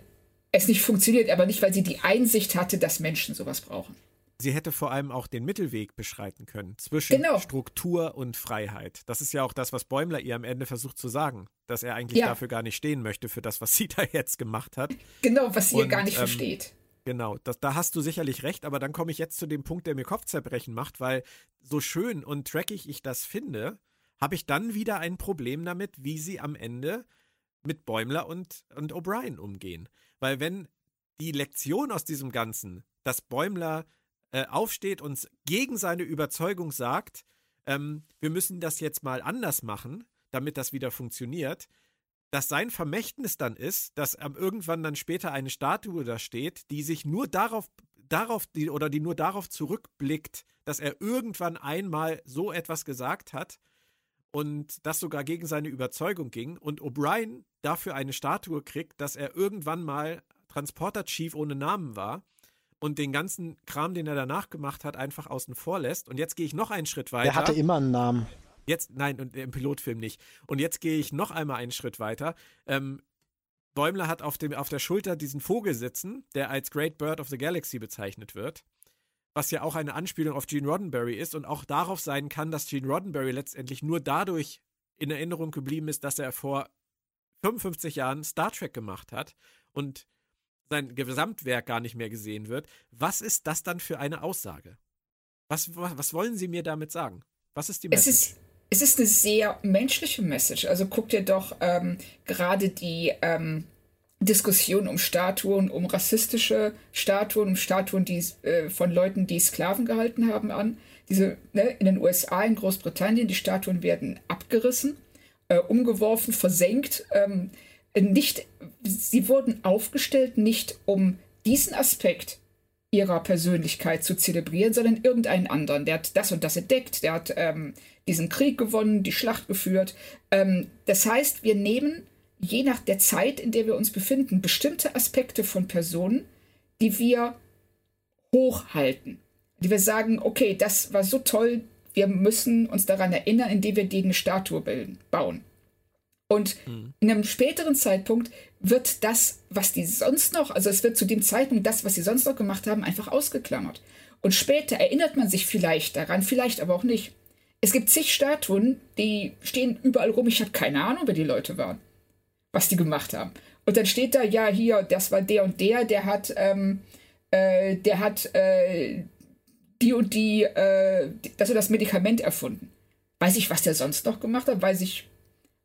es nicht funktioniert, aber nicht, weil sie die Einsicht hatte, dass Menschen sowas brauchen sie hätte vor allem auch den Mittelweg beschreiten können zwischen genau. Struktur und Freiheit. Das ist ja auch das, was Bäumler ihr am Ende versucht zu sagen, dass er eigentlich ja. dafür gar nicht stehen möchte, für das, was sie da jetzt gemacht hat. Genau, was sie und, gar nicht ähm, versteht. Genau, das, da hast du sicherlich recht, aber dann komme ich jetzt zu dem Punkt, der mir Kopfzerbrechen macht, weil so schön und trackig ich das finde, habe ich dann wieder ein Problem damit, wie sie am Ende mit Bäumler und, und O'Brien umgehen. Weil wenn die Lektion aus diesem Ganzen, dass Bäumler äh, aufsteht und gegen seine Überzeugung sagt, ähm, wir müssen das jetzt mal anders machen, damit das wieder funktioniert, dass sein Vermächtnis dann ist, dass irgendwann dann später eine Statue da steht, die sich nur darauf, darauf die, oder die nur darauf zurückblickt, dass er irgendwann einmal so etwas gesagt hat und das sogar gegen seine Überzeugung ging und O'Brien dafür eine Statue kriegt, dass er irgendwann mal Transporter Chief ohne Namen war und den ganzen Kram, den er danach gemacht hat, einfach außen vor lässt. Und jetzt gehe ich noch einen Schritt weiter. Er hatte immer einen Namen. Jetzt, nein, und im Pilotfilm nicht. Und jetzt gehe ich noch einmal einen Schritt weiter. Ähm, Bäumler hat auf, dem, auf der Schulter diesen Vogel sitzen, der als Great Bird of the Galaxy bezeichnet wird. Was ja auch eine Anspielung auf Gene Roddenberry ist und auch darauf sein kann, dass Gene Roddenberry letztendlich nur dadurch in Erinnerung geblieben ist, dass er vor 55 Jahren Star Trek gemacht hat und sein Gesamtwerk gar nicht mehr gesehen wird. Was ist das dann für eine Aussage? Was, was, was wollen Sie mir damit sagen? Was ist die Message? Es ist, es ist eine sehr menschliche Message. Also guck dir doch ähm, gerade die ähm, Diskussion um Statuen, um rassistische Statuen, um Statuen die, äh, von Leuten, die Sklaven gehalten haben, an. Diese, ne, in den USA, in Großbritannien, die Statuen werden abgerissen, äh, umgeworfen, versenkt. Ähm, nicht, sie wurden aufgestellt, nicht um diesen Aspekt ihrer Persönlichkeit zu zelebrieren, sondern irgendeinen anderen. Der hat das und das entdeckt, der hat ähm, diesen Krieg gewonnen, die Schlacht geführt. Ähm, das heißt, wir nehmen je nach der Zeit, in der wir uns befinden, bestimmte Aspekte von Personen, die wir hochhalten. Die wir sagen, okay, das war so toll, wir müssen uns daran erinnern, indem wir denen eine Statue bilden, bauen. Und mhm. in einem späteren Zeitpunkt wird das, was die sonst noch, also es wird zu dem Zeitpunkt das, was sie sonst noch gemacht haben, einfach ausgeklammert. Und später erinnert man sich vielleicht daran, vielleicht aber auch nicht. Es gibt zig Statuen, die stehen überall rum. Ich habe keine Ahnung, wer die Leute waren, was die gemacht haben. Und dann steht da, ja, hier, das war der und der, der hat, ähm, äh, der hat äh, die und die, äh, das und das Medikament erfunden. Weiß ich, was der sonst noch gemacht hat? Weiß ich,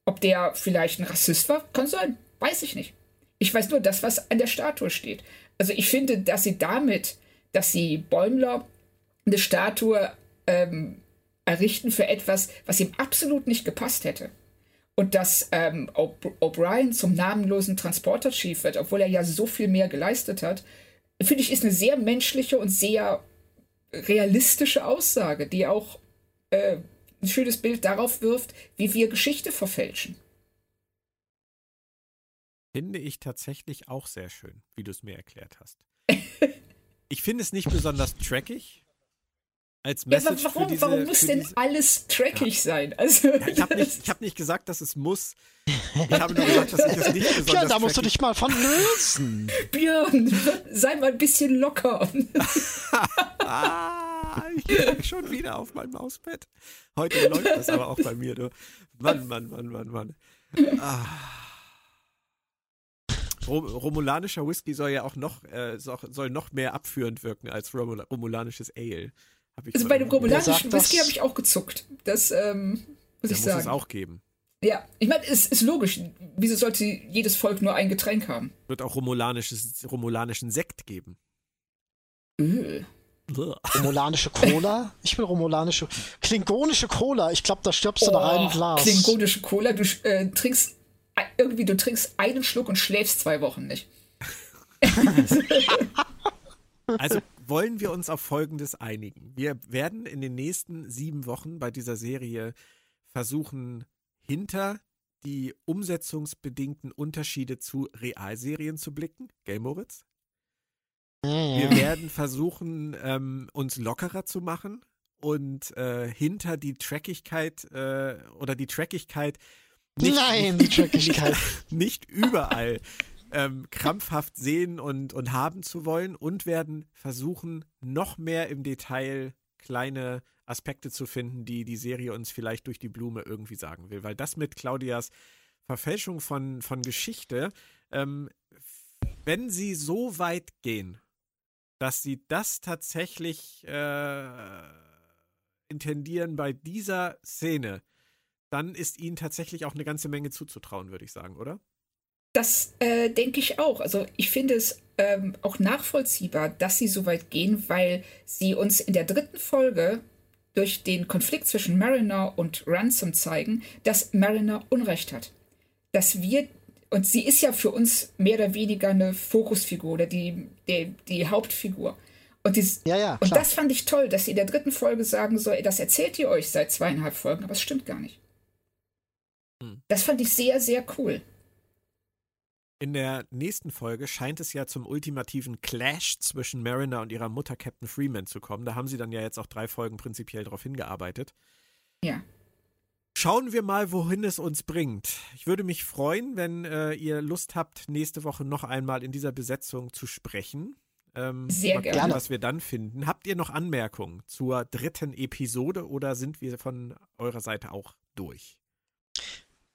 ob der vielleicht ein Rassist war, kann sein. Weiß ich nicht. Ich weiß nur das, was an der Statue steht. Also ich finde, dass sie damit, dass sie Bäumler eine Statue ähm, errichten für etwas, was ihm absolut nicht gepasst hätte. Und dass ähm, O'Brien zum namenlosen Transporter-Chief wird, obwohl er ja so viel mehr geleistet hat, finde ich, ist eine sehr menschliche und sehr realistische Aussage, die auch äh, ein schönes Bild darauf wirft, wie wir Geschichte verfälschen. Finde ich tatsächlich auch sehr schön, wie du es mir erklärt hast. ich finde es nicht besonders trackig. Als Message ja, warum, diese, warum muss denn diese... alles trackig ja. sein? Also, ja, ich habe nicht, hab nicht gesagt, dass es muss. Ich habe nur gesagt, dass ich es nicht besonders Ja, da musst du dich mal von lösen. Björn, sei mal ein bisschen locker. Ah, ich gehe schon wieder auf mein Mauspad. Heute läuft das aber auch bei mir. Du. Mann, Mann, Mann, Mann, Mann. Ah. Romulanischer Whisky soll ja auch noch, äh, soll noch mehr abführend wirken als Romul romulanisches Ale. also bei dem romulanischen Whisky habe ich auch gezuckt. Das ähm, muss ich muss sagen. Muss es auch geben. Ja, ich meine, es ist logisch. Wieso sollte jedes Volk nur ein Getränk haben? Wird auch romulanisches, romulanischen Sekt geben. Öh. Romulanische Cola? Ich will romulanische. Klingonische Cola. Ich glaube, da stirbst du oh, nach einem Glas. Klingonische Cola. Du äh, trinkst irgendwie, du trinkst einen Schluck und schläfst zwei Wochen nicht. also wollen wir uns auf Folgendes einigen. Wir werden in den nächsten sieben Wochen bei dieser Serie versuchen, hinter die umsetzungsbedingten Unterschiede zu Realserien zu blicken. Gell, Moritz? Wir werden versuchen, ähm, uns lockerer zu machen und äh, hinter die Trackigkeit äh, oder die Trackigkeit nicht, Nein, die Trackigkeit. Nicht, nicht überall ähm, krampfhaft sehen und, und haben zu wollen und werden versuchen, noch mehr im Detail kleine Aspekte zu finden, die die Serie uns vielleicht durch die Blume irgendwie sagen will. Weil das mit Claudias Verfälschung von, von Geschichte, ähm, wenn sie so weit gehen, dass sie das tatsächlich äh, intendieren bei dieser Szene, dann ist ihnen tatsächlich auch eine ganze Menge zuzutrauen, würde ich sagen, oder? Das äh, denke ich auch. Also ich finde es ähm, auch nachvollziehbar, dass sie so weit gehen, weil sie uns in der dritten Folge durch den Konflikt zwischen Mariner und Ransom zeigen, dass Mariner Unrecht hat. Dass wir und sie ist ja für uns mehr oder weniger eine Fokusfigur oder die, die, die Hauptfigur. Und, dies, ja, ja, und das fand ich toll, dass sie in der dritten Folge sagen soll, das erzählt ihr euch seit zweieinhalb Folgen, aber es stimmt gar nicht. Hm. Das fand ich sehr, sehr cool. In der nächsten Folge scheint es ja zum ultimativen Clash zwischen Mariner und ihrer Mutter Captain Freeman zu kommen. Da haben sie dann ja jetzt auch drei Folgen prinzipiell darauf hingearbeitet. Ja. Schauen wir mal, wohin es uns bringt. Ich würde mich freuen, wenn äh, ihr Lust habt, nächste Woche noch einmal in dieser Besetzung zu sprechen. Ähm, Sehr gerne. Gucken, was wir dann finden. Habt ihr noch Anmerkungen zur dritten Episode oder sind wir von eurer Seite auch durch?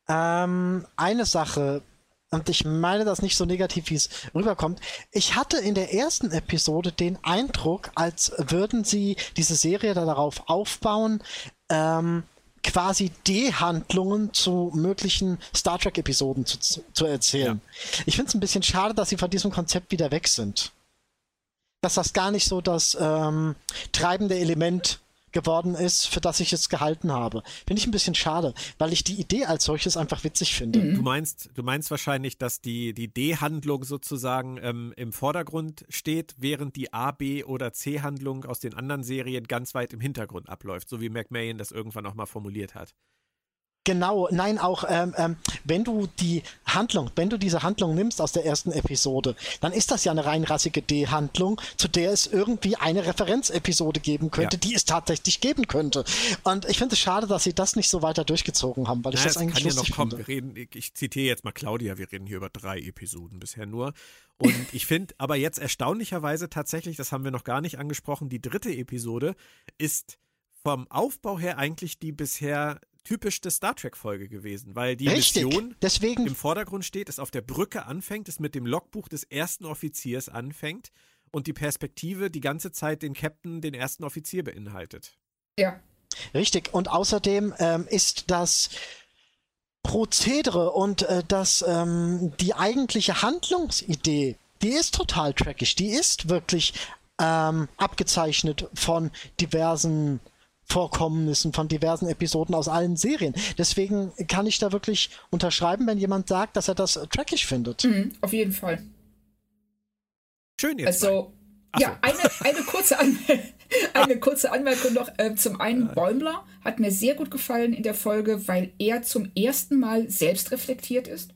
Ähm, eine Sache, und ich meine das nicht so negativ, wie es rüberkommt. Ich hatte in der ersten Episode den Eindruck, als würden sie diese Serie darauf aufbauen, ähm, quasi D-Handlungen zu möglichen Star Trek-Episoden zu, zu erzählen. Ja. Ich finde es ein bisschen schade, dass sie von diesem Konzept wieder weg sind. Dass das gar nicht so das ähm, treibende Element geworden ist, für das ich es gehalten habe. Finde ich ein bisschen schade, weil ich die Idee als solches einfach witzig finde. Mhm. Du meinst, du meinst wahrscheinlich, dass die, die D-Handlung sozusagen ähm, im Vordergrund steht, während die A, B oder C-Handlung aus den anderen Serien ganz weit im Hintergrund abläuft, so wie McMahon das irgendwann auch mal formuliert hat. Genau, nein, auch ähm, ähm, wenn du die Handlung, wenn du diese Handlung nimmst aus der ersten Episode, dann ist das ja eine reinrassige D-Handlung, zu der es irgendwie eine Referenzepisode geben könnte, ja. die es tatsächlich geben könnte. Und ich finde es schade, dass sie das nicht so weiter durchgezogen haben, weil ich naja, das eigentlich kann ja noch kommen. Wir reden, ich, ich zitiere jetzt mal Claudia, wir reden hier über drei Episoden bisher nur. Und ich finde aber jetzt erstaunlicherweise tatsächlich, das haben wir noch gar nicht angesprochen, die dritte Episode ist vom Aufbau her eigentlich die bisher typischste Star Trek-Folge gewesen, weil die Richtig. Mission Deswegen. im Vordergrund steht, es auf der Brücke anfängt, es mit dem Logbuch des ersten Offiziers anfängt und die Perspektive die ganze Zeit den Captain, den ersten Offizier beinhaltet. Ja. Richtig. Und außerdem ähm, ist das Prozedere und äh, das, ähm, die eigentliche Handlungsidee, die ist total trackig. Die ist wirklich ähm, abgezeichnet von diversen Vorkommnissen von diversen Episoden aus allen Serien. Deswegen kann ich da wirklich unterschreiben, wenn jemand sagt, dass er das trackig findet. Mhm, auf jeden Fall. Schön jetzt. Also, ja, eine, eine, kurze eine kurze Anmerkung noch. Äh, zum einen, Bäumler hat mir sehr gut gefallen in der Folge, weil er zum ersten Mal selbst reflektiert ist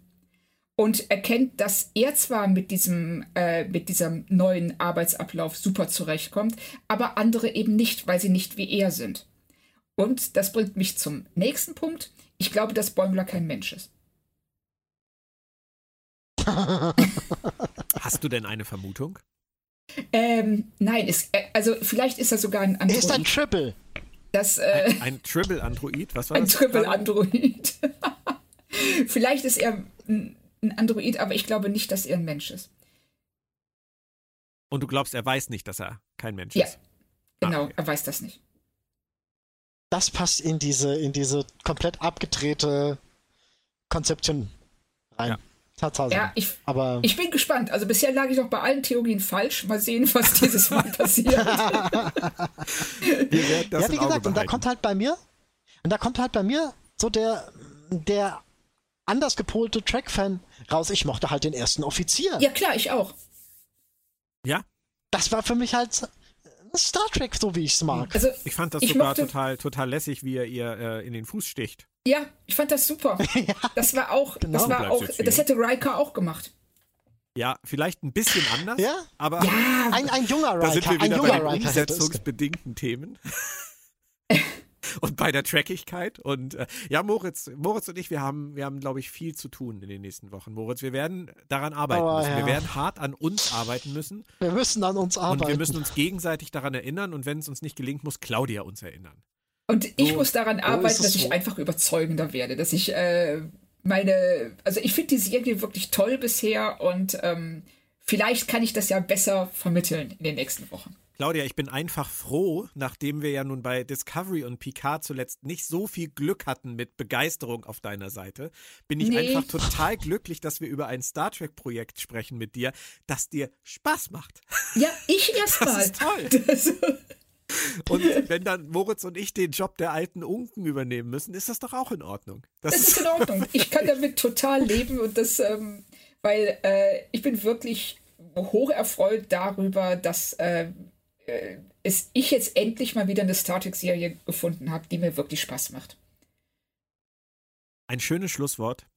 und erkennt, dass er zwar mit diesem, äh, mit diesem neuen Arbeitsablauf super zurechtkommt, aber andere eben nicht, weil sie nicht wie er sind. Und das bringt mich zum nächsten Punkt. Ich glaube, dass Bäumler kein Mensch ist. Hast du denn eine Vermutung? Ähm, nein, es, äh, also vielleicht ist er sogar ein Android. Er ist ein Triple. Das, äh, ein, ein Triple-Android? Was war ein das? Ein Triple-Android. vielleicht ist er ein ein Android, aber ich glaube nicht, dass er ein Mensch ist. Und du glaubst, er weiß nicht, dass er kein Mensch ja. ist? Ja, genau, ah, okay. er weiß das nicht. Das passt in diese, in diese komplett abgedrehte Konzeption rein. Ja. Tatsächlich. Ja, ich, aber ich bin gespannt. Also bisher lag ich noch bei allen Theorien falsch. Mal sehen, was dieses Mal passiert. ja, wie gesagt, und da kommt halt bei mir, und da kommt halt bei mir so der, der anders gepolte Track-Fan raus. Ich mochte halt den ersten Offizier. Ja, klar, ich auch. Ja? Das war für mich halt Star Trek, so wie ich es mag. Also, ich fand das ich sogar mochte... total, total lässig, wie er ihr äh, in den Fuß sticht. Ja, ich fand das super. ja, das war auch, genau. das war auch, das hätte Riker auch gemacht. Ja, vielleicht ein bisschen anders, ja? aber ja, ein, ein junger Riker. Da sind wir wieder ein bei den umsetzungsbedingten Themen. und bei der Trackigkeit. Und äh, ja, Moritz, Moritz und ich, wir haben, wir haben, glaube ich, viel zu tun in den nächsten Wochen. Moritz, wir werden daran arbeiten oh, müssen. Ja. Wir werden hart an uns arbeiten müssen. Wir müssen an uns arbeiten. Und wir müssen uns gegenseitig daran erinnern. Und wenn es uns nicht gelingt, muss Claudia uns erinnern. Und ich so, muss daran arbeiten, dass ich einfach überzeugender werde, dass ich äh, meine, also ich finde die Serie wirklich toll bisher und ähm, vielleicht kann ich das ja besser vermitteln in den nächsten Wochen. Claudia, ich bin einfach froh, nachdem wir ja nun bei Discovery und Picard zuletzt nicht so viel Glück hatten mit Begeisterung auf deiner Seite, bin ich nee. einfach total glücklich, dass wir über ein Star Trek-Projekt sprechen mit dir, das dir Spaß macht. Ja, ich erstmal. Das ist toll. Das und wenn dann Moritz und ich den Job der alten Unken übernehmen müssen, ist das doch auch in Ordnung. Das, das ist in Ordnung. Ich kann damit total leben und das, ähm, weil äh, ich bin wirklich hoch erfreut darüber, dass äh, äh, es ich jetzt endlich mal wieder eine Star Trek-Serie gefunden habe, die mir wirklich Spaß macht. ein schönes Schlusswort.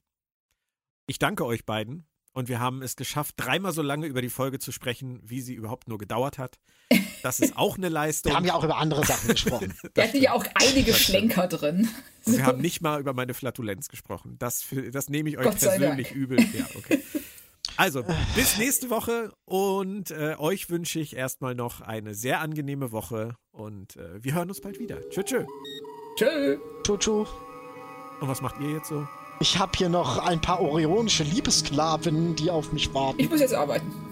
Ich danke euch beiden und wir haben es geschafft, dreimal so lange über die Folge zu sprechen, wie sie überhaupt nur gedauert hat. Das ist auch eine Leistung. Wir haben ja auch über andere Sachen gesprochen. Wir hatten ja auch einige Schlenker drin. Und wir haben nicht mal über meine Flatulenz gesprochen. Das, das nehme ich euch persönlich Dank. übel. Ja, okay. Also, bis nächste Woche und äh, euch wünsche ich erstmal noch eine sehr angenehme Woche und äh, wir hören uns bald wieder. Tschö, tschö. Tschö. Tschö, tschö. Und was macht ihr jetzt so? Ich habe hier noch ein paar orionische Liebesklavinnen, die auf mich warten. Ich muss jetzt arbeiten.